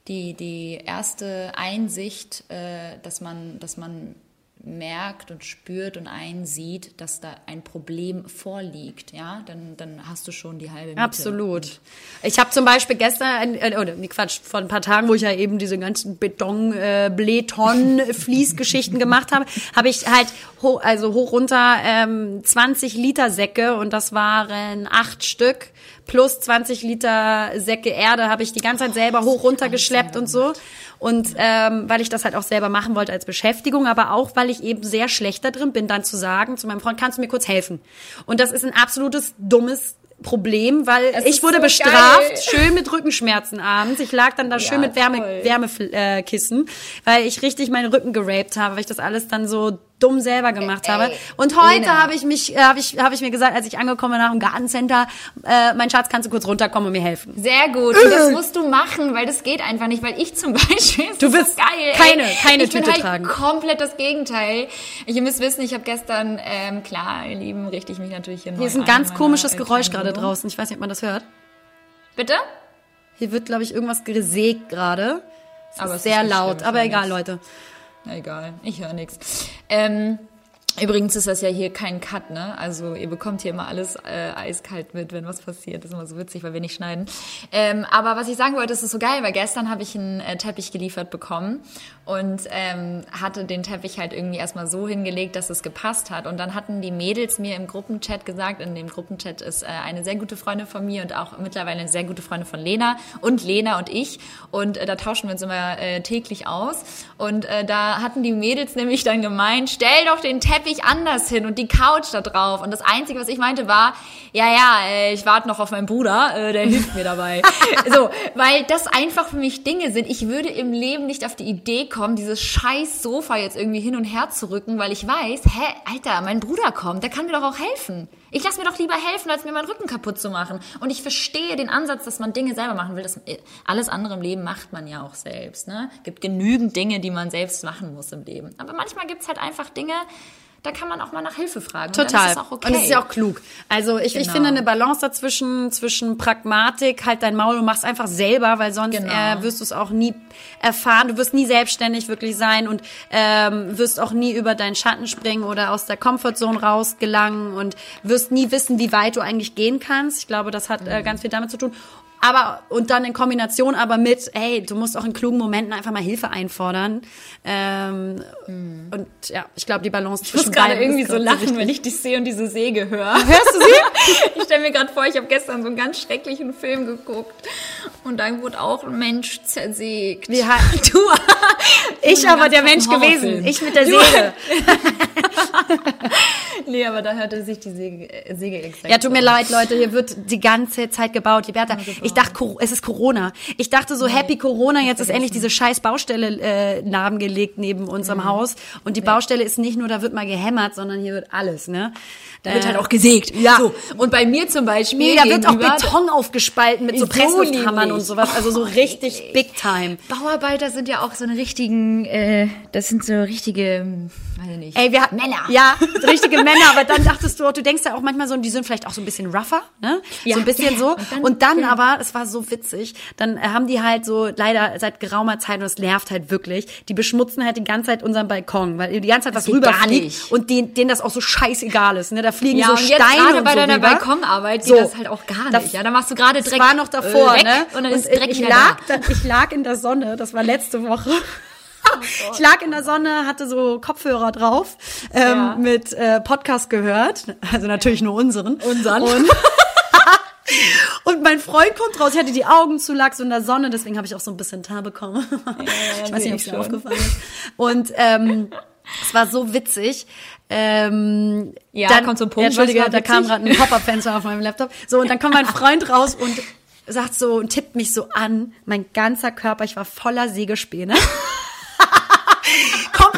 die, die erste Einsicht, äh, dass man, dass man merkt und spürt und einsieht, dass da ein Problem vorliegt, ja, dann, dann hast du schon die halbe Miete. Absolut. Ich habe zum Beispiel gestern, äh, oder nee, Quatsch, vor ein paar Tagen, wo ich ja eben diese ganzen Beton, äh, Bleton, Fließgeschichten [laughs] gemacht habe, habe ich halt hoch, also hoch runter ähm, 20 Liter Säcke und das waren acht Stück plus 20 Liter Säcke Erde habe ich die ganze Zeit selber hoch runter geschleppt und so. Und ähm, weil ich das halt auch selber machen wollte als Beschäftigung, aber auch, weil ich eben sehr schlecht da drin bin, dann zu sagen zu meinem Freund, kannst du mir kurz helfen? Und das ist ein absolutes dummes Problem, weil das ich wurde so bestraft, geil. schön mit Rückenschmerzen abends. Ich lag dann da ja, schön mit Wärme, Wärmekissen, äh, weil ich richtig meinen Rücken geraped habe, weil ich das alles dann so dumm selber gemacht Ey, habe. Und heute habe ich mich, habe ich, habe ich mir gesagt, als ich angekommen bin nach dem Gartencenter, äh, mein Schatz, kannst du kurz runterkommen und mir helfen? Sehr gut. [laughs] Und das musst du machen, weil das geht einfach nicht, weil ich zum [laughs] Beispiel, du so geil, keine, keine ich Tüte bin halt tragen. Komplett das Gegenteil. Ich müsst wissen, ich habe gestern, ähm, klar, ihr Lieben, richte ich mich natürlich hier Hier ist ein ganz komisches Geräusch gerade draußen. Ich weiß nicht, ob man das hört. Bitte? Hier wird, glaube ich, irgendwas gesägt gerade. Aber ist sehr laut, aber egal, Leute. Egal, ich höre nichts. Ähm, Übrigens ist das ja hier kein Cut, ne? Also ihr bekommt hier immer alles äh, eiskalt mit, wenn was passiert. Das ist immer so witzig, weil wir nicht schneiden. Ähm, aber was ich sagen wollte, ist es so geil, weil gestern habe ich einen äh, Teppich geliefert bekommen und ähm, hatte den Teppich halt irgendwie erstmal so hingelegt, dass es gepasst hat. Und dann hatten die Mädels mir im Gruppenchat gesagt, in dem Gruppenchat ist äh, eine sehr gute Freundin von mir und auch mittlerweile eine sehr gute Freundin von Lena und Lena und ich. Und äh, da tauschen wir uns immer äh, täglich aus. Und äh, da hatten die Mädels nämlich dann gemeint, stell doch den Teppich Teppich anders hin und die Couch da drauf. Und das Einzige, was ich meinte, war, ja, ja, äh, ich warte noch auf meinen Bruder, äh, der hilft mir dabei. [laughs] so, weil das einfach für mich Dinge sind. Ich würde im Leben nicht auf die Idee kommen, dieses scheiß Sofa jetzt irgendwie hin und her zu rücken, weil ich weiß, hä, Alter, mein Bruder kommt, der kann mir doch auch helfen. Ich lasse mir doch lieber helfen, als mir meinen Rücken kaputt zu machen. Und ich verstehe den Ansatz, dass man Dinge selber machen will. Das, äh, alles andere im Leben macht man ja auch selbst. Ne? gibt genügend Dinge, die man selbst machen muss im Leben. Aber manchmal gibt's halt einfach Dinge, da kann man auch mal nach Hilfe fragen. Total. Und, okay. und das ist ja auch klug. Also ich, genau. ich finde eine Balance dazwischen, zwischen Pragmatik, halt dein Maul und machst einfach selber, weil sonst genau. äh, wirst du es auch nie erfahren. Du wirst nie selbstständig wirklich sein und ähm, wirst auch nie über deinen Schatten springen oder aus der Comfortzone rausgelangen und wirst nie wissen, wie weit du eigentlich gehen kannst. Ich glaube, das hat äh, ganz viel damit zu tun. Aber, und dann in Kombination aber mit, hey, du musst auch in klugen Momenten einfach mal Hilfe einfordern. Ähm, Und ja, ich glaube, die Balance Ich muss zwischen gerade beiden irgendwie so lachen, wichtig. wenn ich dich sehe und diese Säge höre. Hörst du sie? [laughs] Ich stelle mir gerade vor, ich habe gestern so einen ganz schrecklichen Film geguckt und dann wurde auch ein Mensch zersägt. Wie [laughs] du, Ich aber der Mensch gewesen. Ich mit der Säge. [laughs] nee, aber da hörte sich die Säge, äh, Säge exakt Ja, tut mir leid, Leute. Hier wird die ganze Zeit gebaut. Liberta, ich dachte, Cor- es ist Corona. Ich dachte so, Happy Corona, jetzt ist endlich diese scheiß Baustelle äh, narbengelegt neben uns Mhm. Haus. Und die Baustelle ist nicht nur, da wird mal gehämmert, sondern hier wird alles, ne? Da wird halt auch gesägt. Ja. So. Und bei mir zum Beispiel. Nee, da wird auch Beton aufgespalten mit so Presslufthammern und sowas. Also so richtig big time. Bauarbeiter sind ja auch so eine richtigen, äh, das sind so richtige, weiß ich nicht. Ey, wir hatten Männer. Ja, richtige Männer. Aber dann dachtest du, du denkst ja auch manchmal so, die sind vielleicht auch so ein bisschen rougher, ne? Ja. So ein bisschen Ja, so. und dann- Und dann aber, es war so witzig, dann äh, haben die halt so leider seit geraumer Zeit, und es nervt halt wirklich, die beschmutzen halt die ganze Zeit unseren Balkon, weil die ganze Zeit was geht gar rüberfliegt nicht. und denen, denen das auch so scheißegal ist, ne? Da fliegen Ja, so und jetzt Steine gerade und bei so deiner rüber. Balkonarbeit So. das halt auch gar nicht. Ja, da machst du gerade Das Dreck. war noch davor, weg, ne? Und dann ist ich, Dreck ich lag, da. dann, ich lag in der Sonne, das war letzte Woche. [laughs] Ich lag in der Sonne, hatte so Kopfhörer drauf, ähm, Ja. mit äh, Podcast gehört, also natürlich nur unseren. Unseren. Und, [laughs] und mein Freund kommt raus, ich hatte die Augen zu, lag so in der Sonne, deswegen habe ich auch so ein bisschen Tar bekommen. [laughs] ich weiß nicht, ob es dir aufgefallen ist. Und ähm, es war so witzig. Ähm, Ja, dann, kommt zum Punkt, Ja, Entschuldige, da kam gerade ein Pop-Up-Fenster auf meinem Laptop. So, und dann kommt mein Freund raus und sagt so und tippt mich so an. Mein ganzer Körper, ich war voller Sägespäne.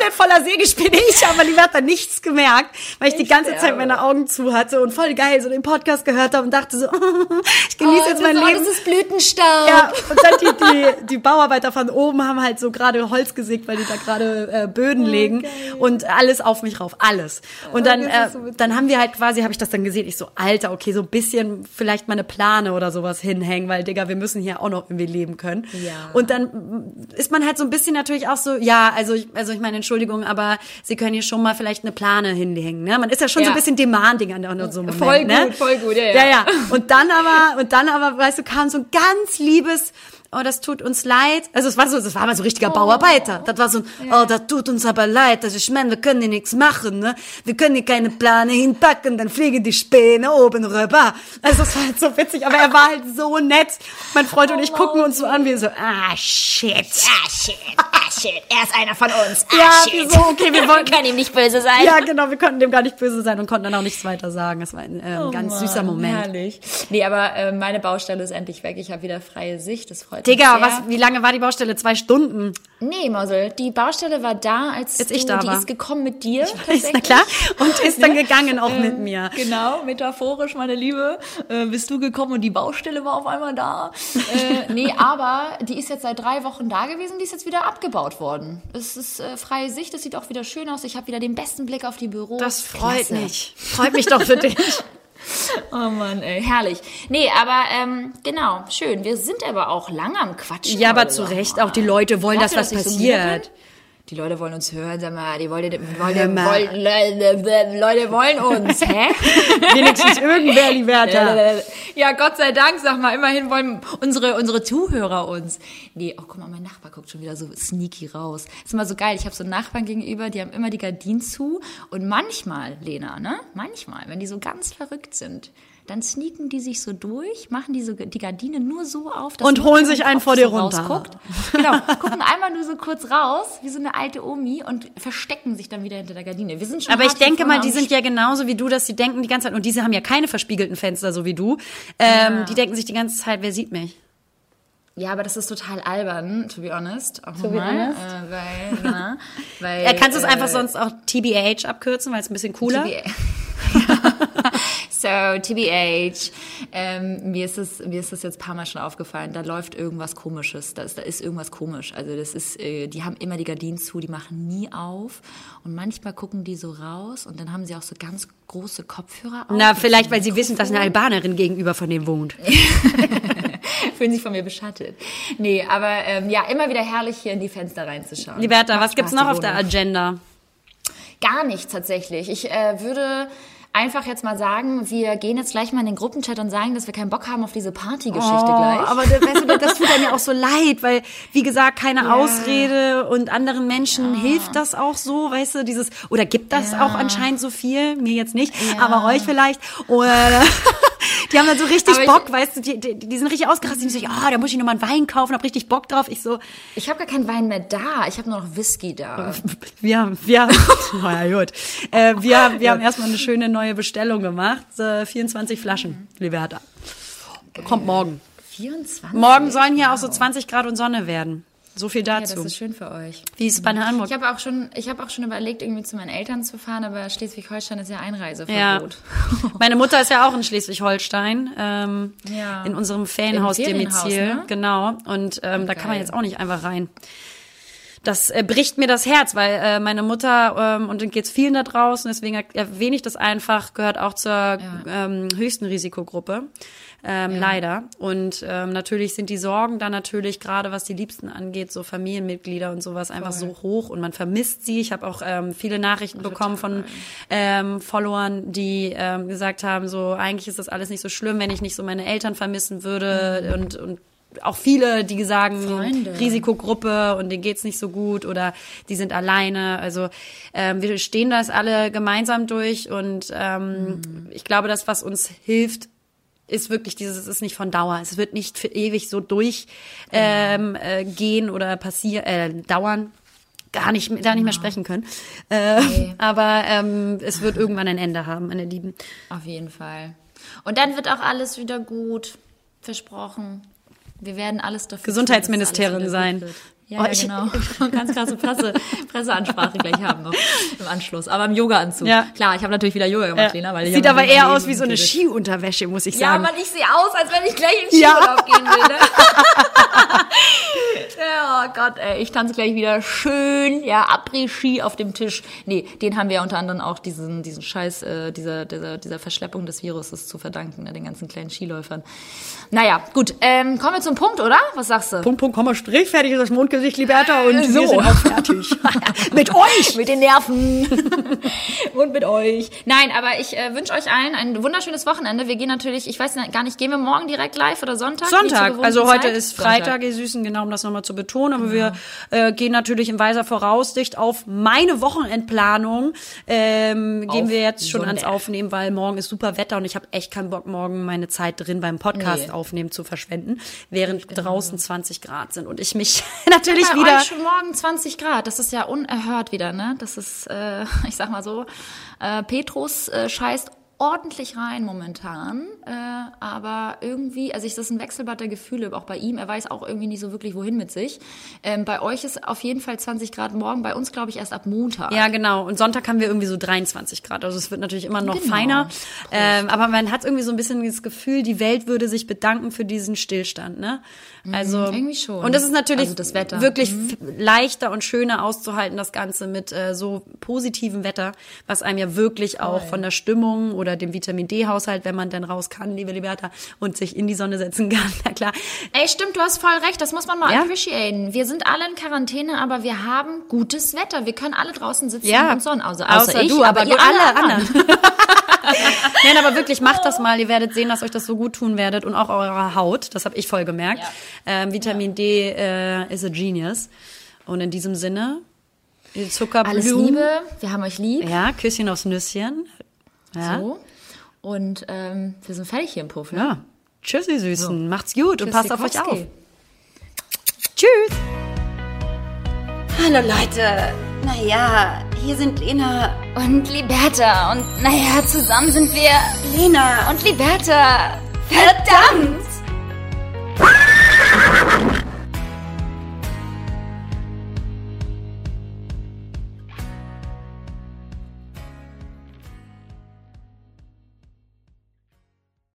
Komplett voller Sägespäne. [laughs] Ich habe lieber hat da nichts gemerkt, weil ich die ganze Zeit sterbe. meine Augen zu hatte und voll geil so den Podcast gehört habe und dachte so, [laughs] ich genieße jetzt mein oh, Leben. das ist Blütenstaub. Ja, und dann die, die, [laughs] die Bauarbeiter von oben haben halt so gerade Holz gesägt, weil die da gerade äh, Böden legen und alles auf mich rauf, alles. Und dann, das äh, so dann haben wir halt quasi, habe ich das dann gesehen, ich so, Alter, okay, so ein bisschen vielleicht mal eine Plane oder sowas hinhängen, weil, Digga, wir müssen hier auch noch irgendwie leben können. Ja. Und dann ist man halt so ein bisschen natürlich auch so, ja, also ich, also ich meine, Entschuldigung, aber Sie können hier schon mal vielleicht eine Plane hinhängen, ne? Man ist ja schon so ein Ja. bisschen demanding an der- so einem Moment, Voll ne? gut, voll gut, ja, ja. Ja, ja. Und dann aber, und dann aber, weißt du, kam so ein ganz liebes, oh, das tut uns leid. Also es war so, das war mal so richtiger Bauarbeiter. Das war so, ein, oh, das tut uns aber leid. Also ich meine, wir können hier nichts machen, ne? Wir können hier keine Plane hinpacken, dann fliegen die Späne oben rüber. Also das war halt so witzig, aber er war halt so nett. Mein Freund und ich gucken uns so an, wie so, ah, shit. Ah, shit, shit. Er ist einer von uns. Ah, Ja, shit. wir so, okay, wir [laughs] wollten, Kann ihm nicht böse sein. ja, genau, wir konnten dem gar nicht böse sein und konnten dann auch nichts weiter sagen. Das war ein ähm, ganz süßer Mann, Moment. Herrlich. Nee, aber äh, meine Baustelle ist endlich weg. Ich habe wieder freie Sicht. Das freut Digga, mich sehr. was, wie lange war die Baustelle? Zwei Stunden. Nee, Mosel, die Baustelle war da, als, Als du, ich da die war. ist gekommen mit dir. Ist, na tatsächlich. klar. Und [laughs] ist dann gegangen auch mit Ähm, mir. Genau, metaphorisch, meine Liebe. Äh, bist du gekommen und die Baustelle war auf einmal da. Äh, [laughs] nee, aber die ist jetzt seit drei Wochen da gewesen, die ist jetzt wieder abgebaut worden. Es ist äh, freie Sicht, es sieht auch wieder schön aus. Ich habe wieder den besten Blick auf die Büros. Das freut Klasse. mich. Freut mich doch für [laughs] dich. [laughs] Oh Mann, ey, herrlich. Nee, aber ähm, genau, schön. Wir sind aber auch lang am Quatschen. Ja, aber zu Recht. Auch die Leute wollen, dass was so passiert. bin? Die Leute wollen uns hören, sag mal, die wollen, Hör wollen, mal. wollen Leute, Leute wollen uns, hä? [laughs] Wenigstens irgendwer, Liberta. [laughs] Ja, Gott sei Dank, sag mal, immerhin wollen unsere, unsere Zuhörer uns. Nee, oh, guck mal, mein Nachbar guckt schon wieder so sneaky raus. ist immer so geil, ich habe so Nachbarn gegenüber, die haben immer die Gardinen zu und manchmal, Lena, ne, manchmal, wenn die so ganz verrückt sind, dann sneaken die sich so durch, machen die so die Gardine nur so auf, dass Und holen sich einen vor dir so runter. rausguckt. Genau, gucken einmal nur so kurz raus, wie so eine alte Omi und verstecken sich dann wieder hinter der Gardine. Wir sind schon Aber ich denke mal, die sind ja genauso wie du, dass sie denken die ganze Zeit, und diese haben ja keine verspiegelten Fenster, so wie du, ähm, die denken sich die ganze Zeit, wer sieht mich? Ja, aber das ist total albern, to be honest. Auch be nochmal, honest? Äh, weil, genau, [laughs] weil, Ja, kannst du es äh, einfach sonst auch TBH abkürzen, weil es ein bisschen cooler? TBH. So, TBH. Ähm, mir, ist es, mir ist das jetzt ein paar Mal schon aufgefallen. Da läuft irgendwas Komisches. Da ist, da ist irgendwas komisch. Also das ist, äh, die haben immer die Gardinen zu, die machen nie auf. Und manchmal gucken die so raus und dann haben sie auch so ganz große Kopfhörer auf. Na, vielleicht, weil sie wissen, dass eine Albanerin gegenüber von dem wohnt. [laughs] fühlen sich von mir beschattet. Nee, aber ähm, ja, immer wieder herrlich hier in die Fenster reinzuschauen. Liberta, was gibt's Spaß, noch auf der. Agenda? Gar nichts tatsächlich. Ich äh, würde einfach jetzt mal sagen, wir gehen jetzt gleich mal in den Gruppenchat und sagen, dass wir keinen Bock haben auf diese Partygeschichte Oh, gleich. aber das, weißt du, das tut einem ja auch so leid, weil, wie gesagt, keine Ausrede und anderen Menschen hilft das auch so, weißt du, dieses, oder gibt das Ja. auch anscheinend so viel, mir jetzt nicht, aber euch vielleicht, oder, [laughs] die haben dann so richtig ich- Bock, weißt du, die, die, die sind richtig ausgerastet, die sagen, ah, da muss ich nochmal einen Wein kaufen, hab richtig Bock drauf, ich so, ich habe gar keinen Wein mehr da. Ich habe nur noch Whisky da. [laughs] wir haben, wir haben, [laughs] na ja, gut, äh, wir, haben- wir haben erstmal eine schöne neue Bestellung gemacht, äh, 24 Flaschen, Liberta. Kommt morgen. 24? Morgen sollen hier auch so 20 Grad und Sonne werden. So viel Ja, das dazu. ist schön für euch. Wie ist es bei Hamburg? Ich habe auch schon, ich habe auch schon überlegt, irgendwie zu meinen Eltern zu fahren, aber Schleswig-Holstein ist ja Ja. Einreiseverbot. [laughs] Meine Mutter ist ja auch in Schleswig-Holstein, ähm, Ja. in unserem Ferienhaus-Domizil. Ferienhaus, ne? Genau. Und ähm, da kann man jetzt auch nicht einfach rein. Das äh, bricht mir das Herz, weil äh, meine Mutter, ähm, und dann geht's vielen da draußen, deswegen er- erwähne ich das einfach, gehört auch zur ähm, höchsten Risikogruppe. Ähm, Leider. Und ähm, natürlich sind die Sorgen da natürlich, gerade was die Liebsten angeht, so Familienmitglieder und sowas, einfach so hoch und man vermisst sie. Ich habe auch ähm, viele Nachrichten bekommen von ähm, Followern, die ähm, gesagt haben, so eigentlich ist das alles nicht so schlimm, wenn ich nicht so meine Eltern vermissen würde und, und auch viele, die sagen, Freunde. Risikogruppe und denen geht's nicht so gut oder die sind alleine. Also ähm, wir stehen das alle gemeinsam durch und ähm, ich glaube, das, was uns hilft, ist wirklich dieses, es ist nicht von Dauer. Es wird nicht für ewig so durchgehen ähm, äh, gehen oder passieren, äh, dauern. Gar nicht, da nicht mehr sprechen können. Äh, Nee. Aber ähm, es wird irgendwann ein Ende haben, meine Lieben. Auf jeden Fall. Und dann wird auch alles wieder gut. Versprochen. Wir werden alles dafür tun, Gesundheitsministerin dass alles sein. Ja, Oh, ja, ich- genau. [laughs] Ganz krasse Presse, Presseansprache gleich haben noch im Anschluss. Aber im Yoga-Anzug. Ja. Klar, ich habe natürlich wieder Yoga gemacht, Lena. Weil ich Sieht aber eher aus wie so eine. Skiunterwäsche, muss ich Ja, sagen. Mann, ich sehe aus, als wenn ich gleich in Ja. Skiurlaub gehen will. Ne? [laughs] ja, oh Gott, ey, ich tanze gleich wieder schön, ja, Après-Ski auf dem Tisch. Nee, den haben wir ja unter anderem auch diesen, diesen Scheiß, äh, dieser, dieser, dieser Verschleppung des Viruses zu verdanken, ne, den ganzen kleinen Skiläufern. Naja, gut, ähm, kommen wir zum Punkt, oder? Was sagst du? Punkt, Punkt, Komma, Strich, fertig ist das Mondgesicht, Liberta, und So. wir sind auch [laughs] fertig. [laughs] Mit euch! mit den Nerven [laughs] und mit euch. Nein, aber ich äh, wünsche euch allen ein wunderschönes Wochenende. Wir gehen natürlich, ich weiß gar nicht, gehen wir morgen direkt live oder Sonntag? Sonntag, also heute Zeit? ist Sonntag. Freitag, ihr Süßen, genau, um das nochmal zu betonen. Aber wir äh, gehen natürlich in weiser Voraussicht auf meine Wochenendplanung. Ähm, gehen Auf wir jetzt schon Sonne. ans Aufnehmen, weil morgen ist super Wetter und ich habe echt keinen Bock, morgen meine Zeit drin beim Podcast Nee. aufnehmen zu verschwenden, während draußen 20 Grad sind und ich mich natürlich Bei wieder. euch schon morgen 20 Grad. Das ist ja unerhört wieder, ne? Das ist, äh, [laughs] ich sag mal so, äh, Petrus äh, scheißt ordentlich rein momentan, äh, aber irgendwie, also ich, das ist ein Wechselbad der Gefühle, auch bei ihm, er weiß auch irgendwie nicht so wirklich, wohin mit sich. Ähm, bei euch ist auf jeden Fall 20 Grad morgen, bei uns glaube ich erst ab Montag. Ja, genau. Und Sonntag haben wir irgendwie so 23 Grad. Also es wird natürlich immer noch Genau. feiner. Ähm, aber man hat irgendwie so ein bisschen das Gefühl, die Welt würde sich bedanken für diesen Stillstand, ne? Also Mhm, irgendwie schon. Und das ist natürlich Also das Wetter. wirklich f- leichter und schöner auszuhalten, das Ganze mit äh, so positivem Wetter, was einem ja wirklich auch von der Stimmung oder dem Vitamin D-Haushalt, wenn man dann raus kann, liebe Liberta, und sich in die Sonne setzen [laughs] kann. Na klar. Ey, stimmt, du hast voll recht. Das muss man mal Ja? appreciaten. Wir sind alle in Quarantäne, aber wir haben gutes Wetter. Wir können alle draußen sitzen Ja. und sonnen. Also, außer, Außer ich, du, aber, ihr du, alle anderen. [laughs] Nein, aber wirklich, macht das mal. Ihr werdet sehen, dass euch das so gut tun werdet und auch eurer Haut. Das habe ich voll gemerkt. Ja. Ähm, Vitamin D äh, is a genius. Und in diesem Sinne, ihr Alles Zuckerblumen. Liebe, wir haben euch lieb. Ja, Küsschen aufs Nüsschen. Ja. So. Und ähm, wir sind fertig hier im Puff, ne? ja. Tschüss, ihr Süßen. Macht's gut und passt auf euch auf. Tschüss. Hallo Leute. Naja, hier sind Lena. Und Liberta. Und naja, zusammen sind wir Lena. und Liberta. Verdammt!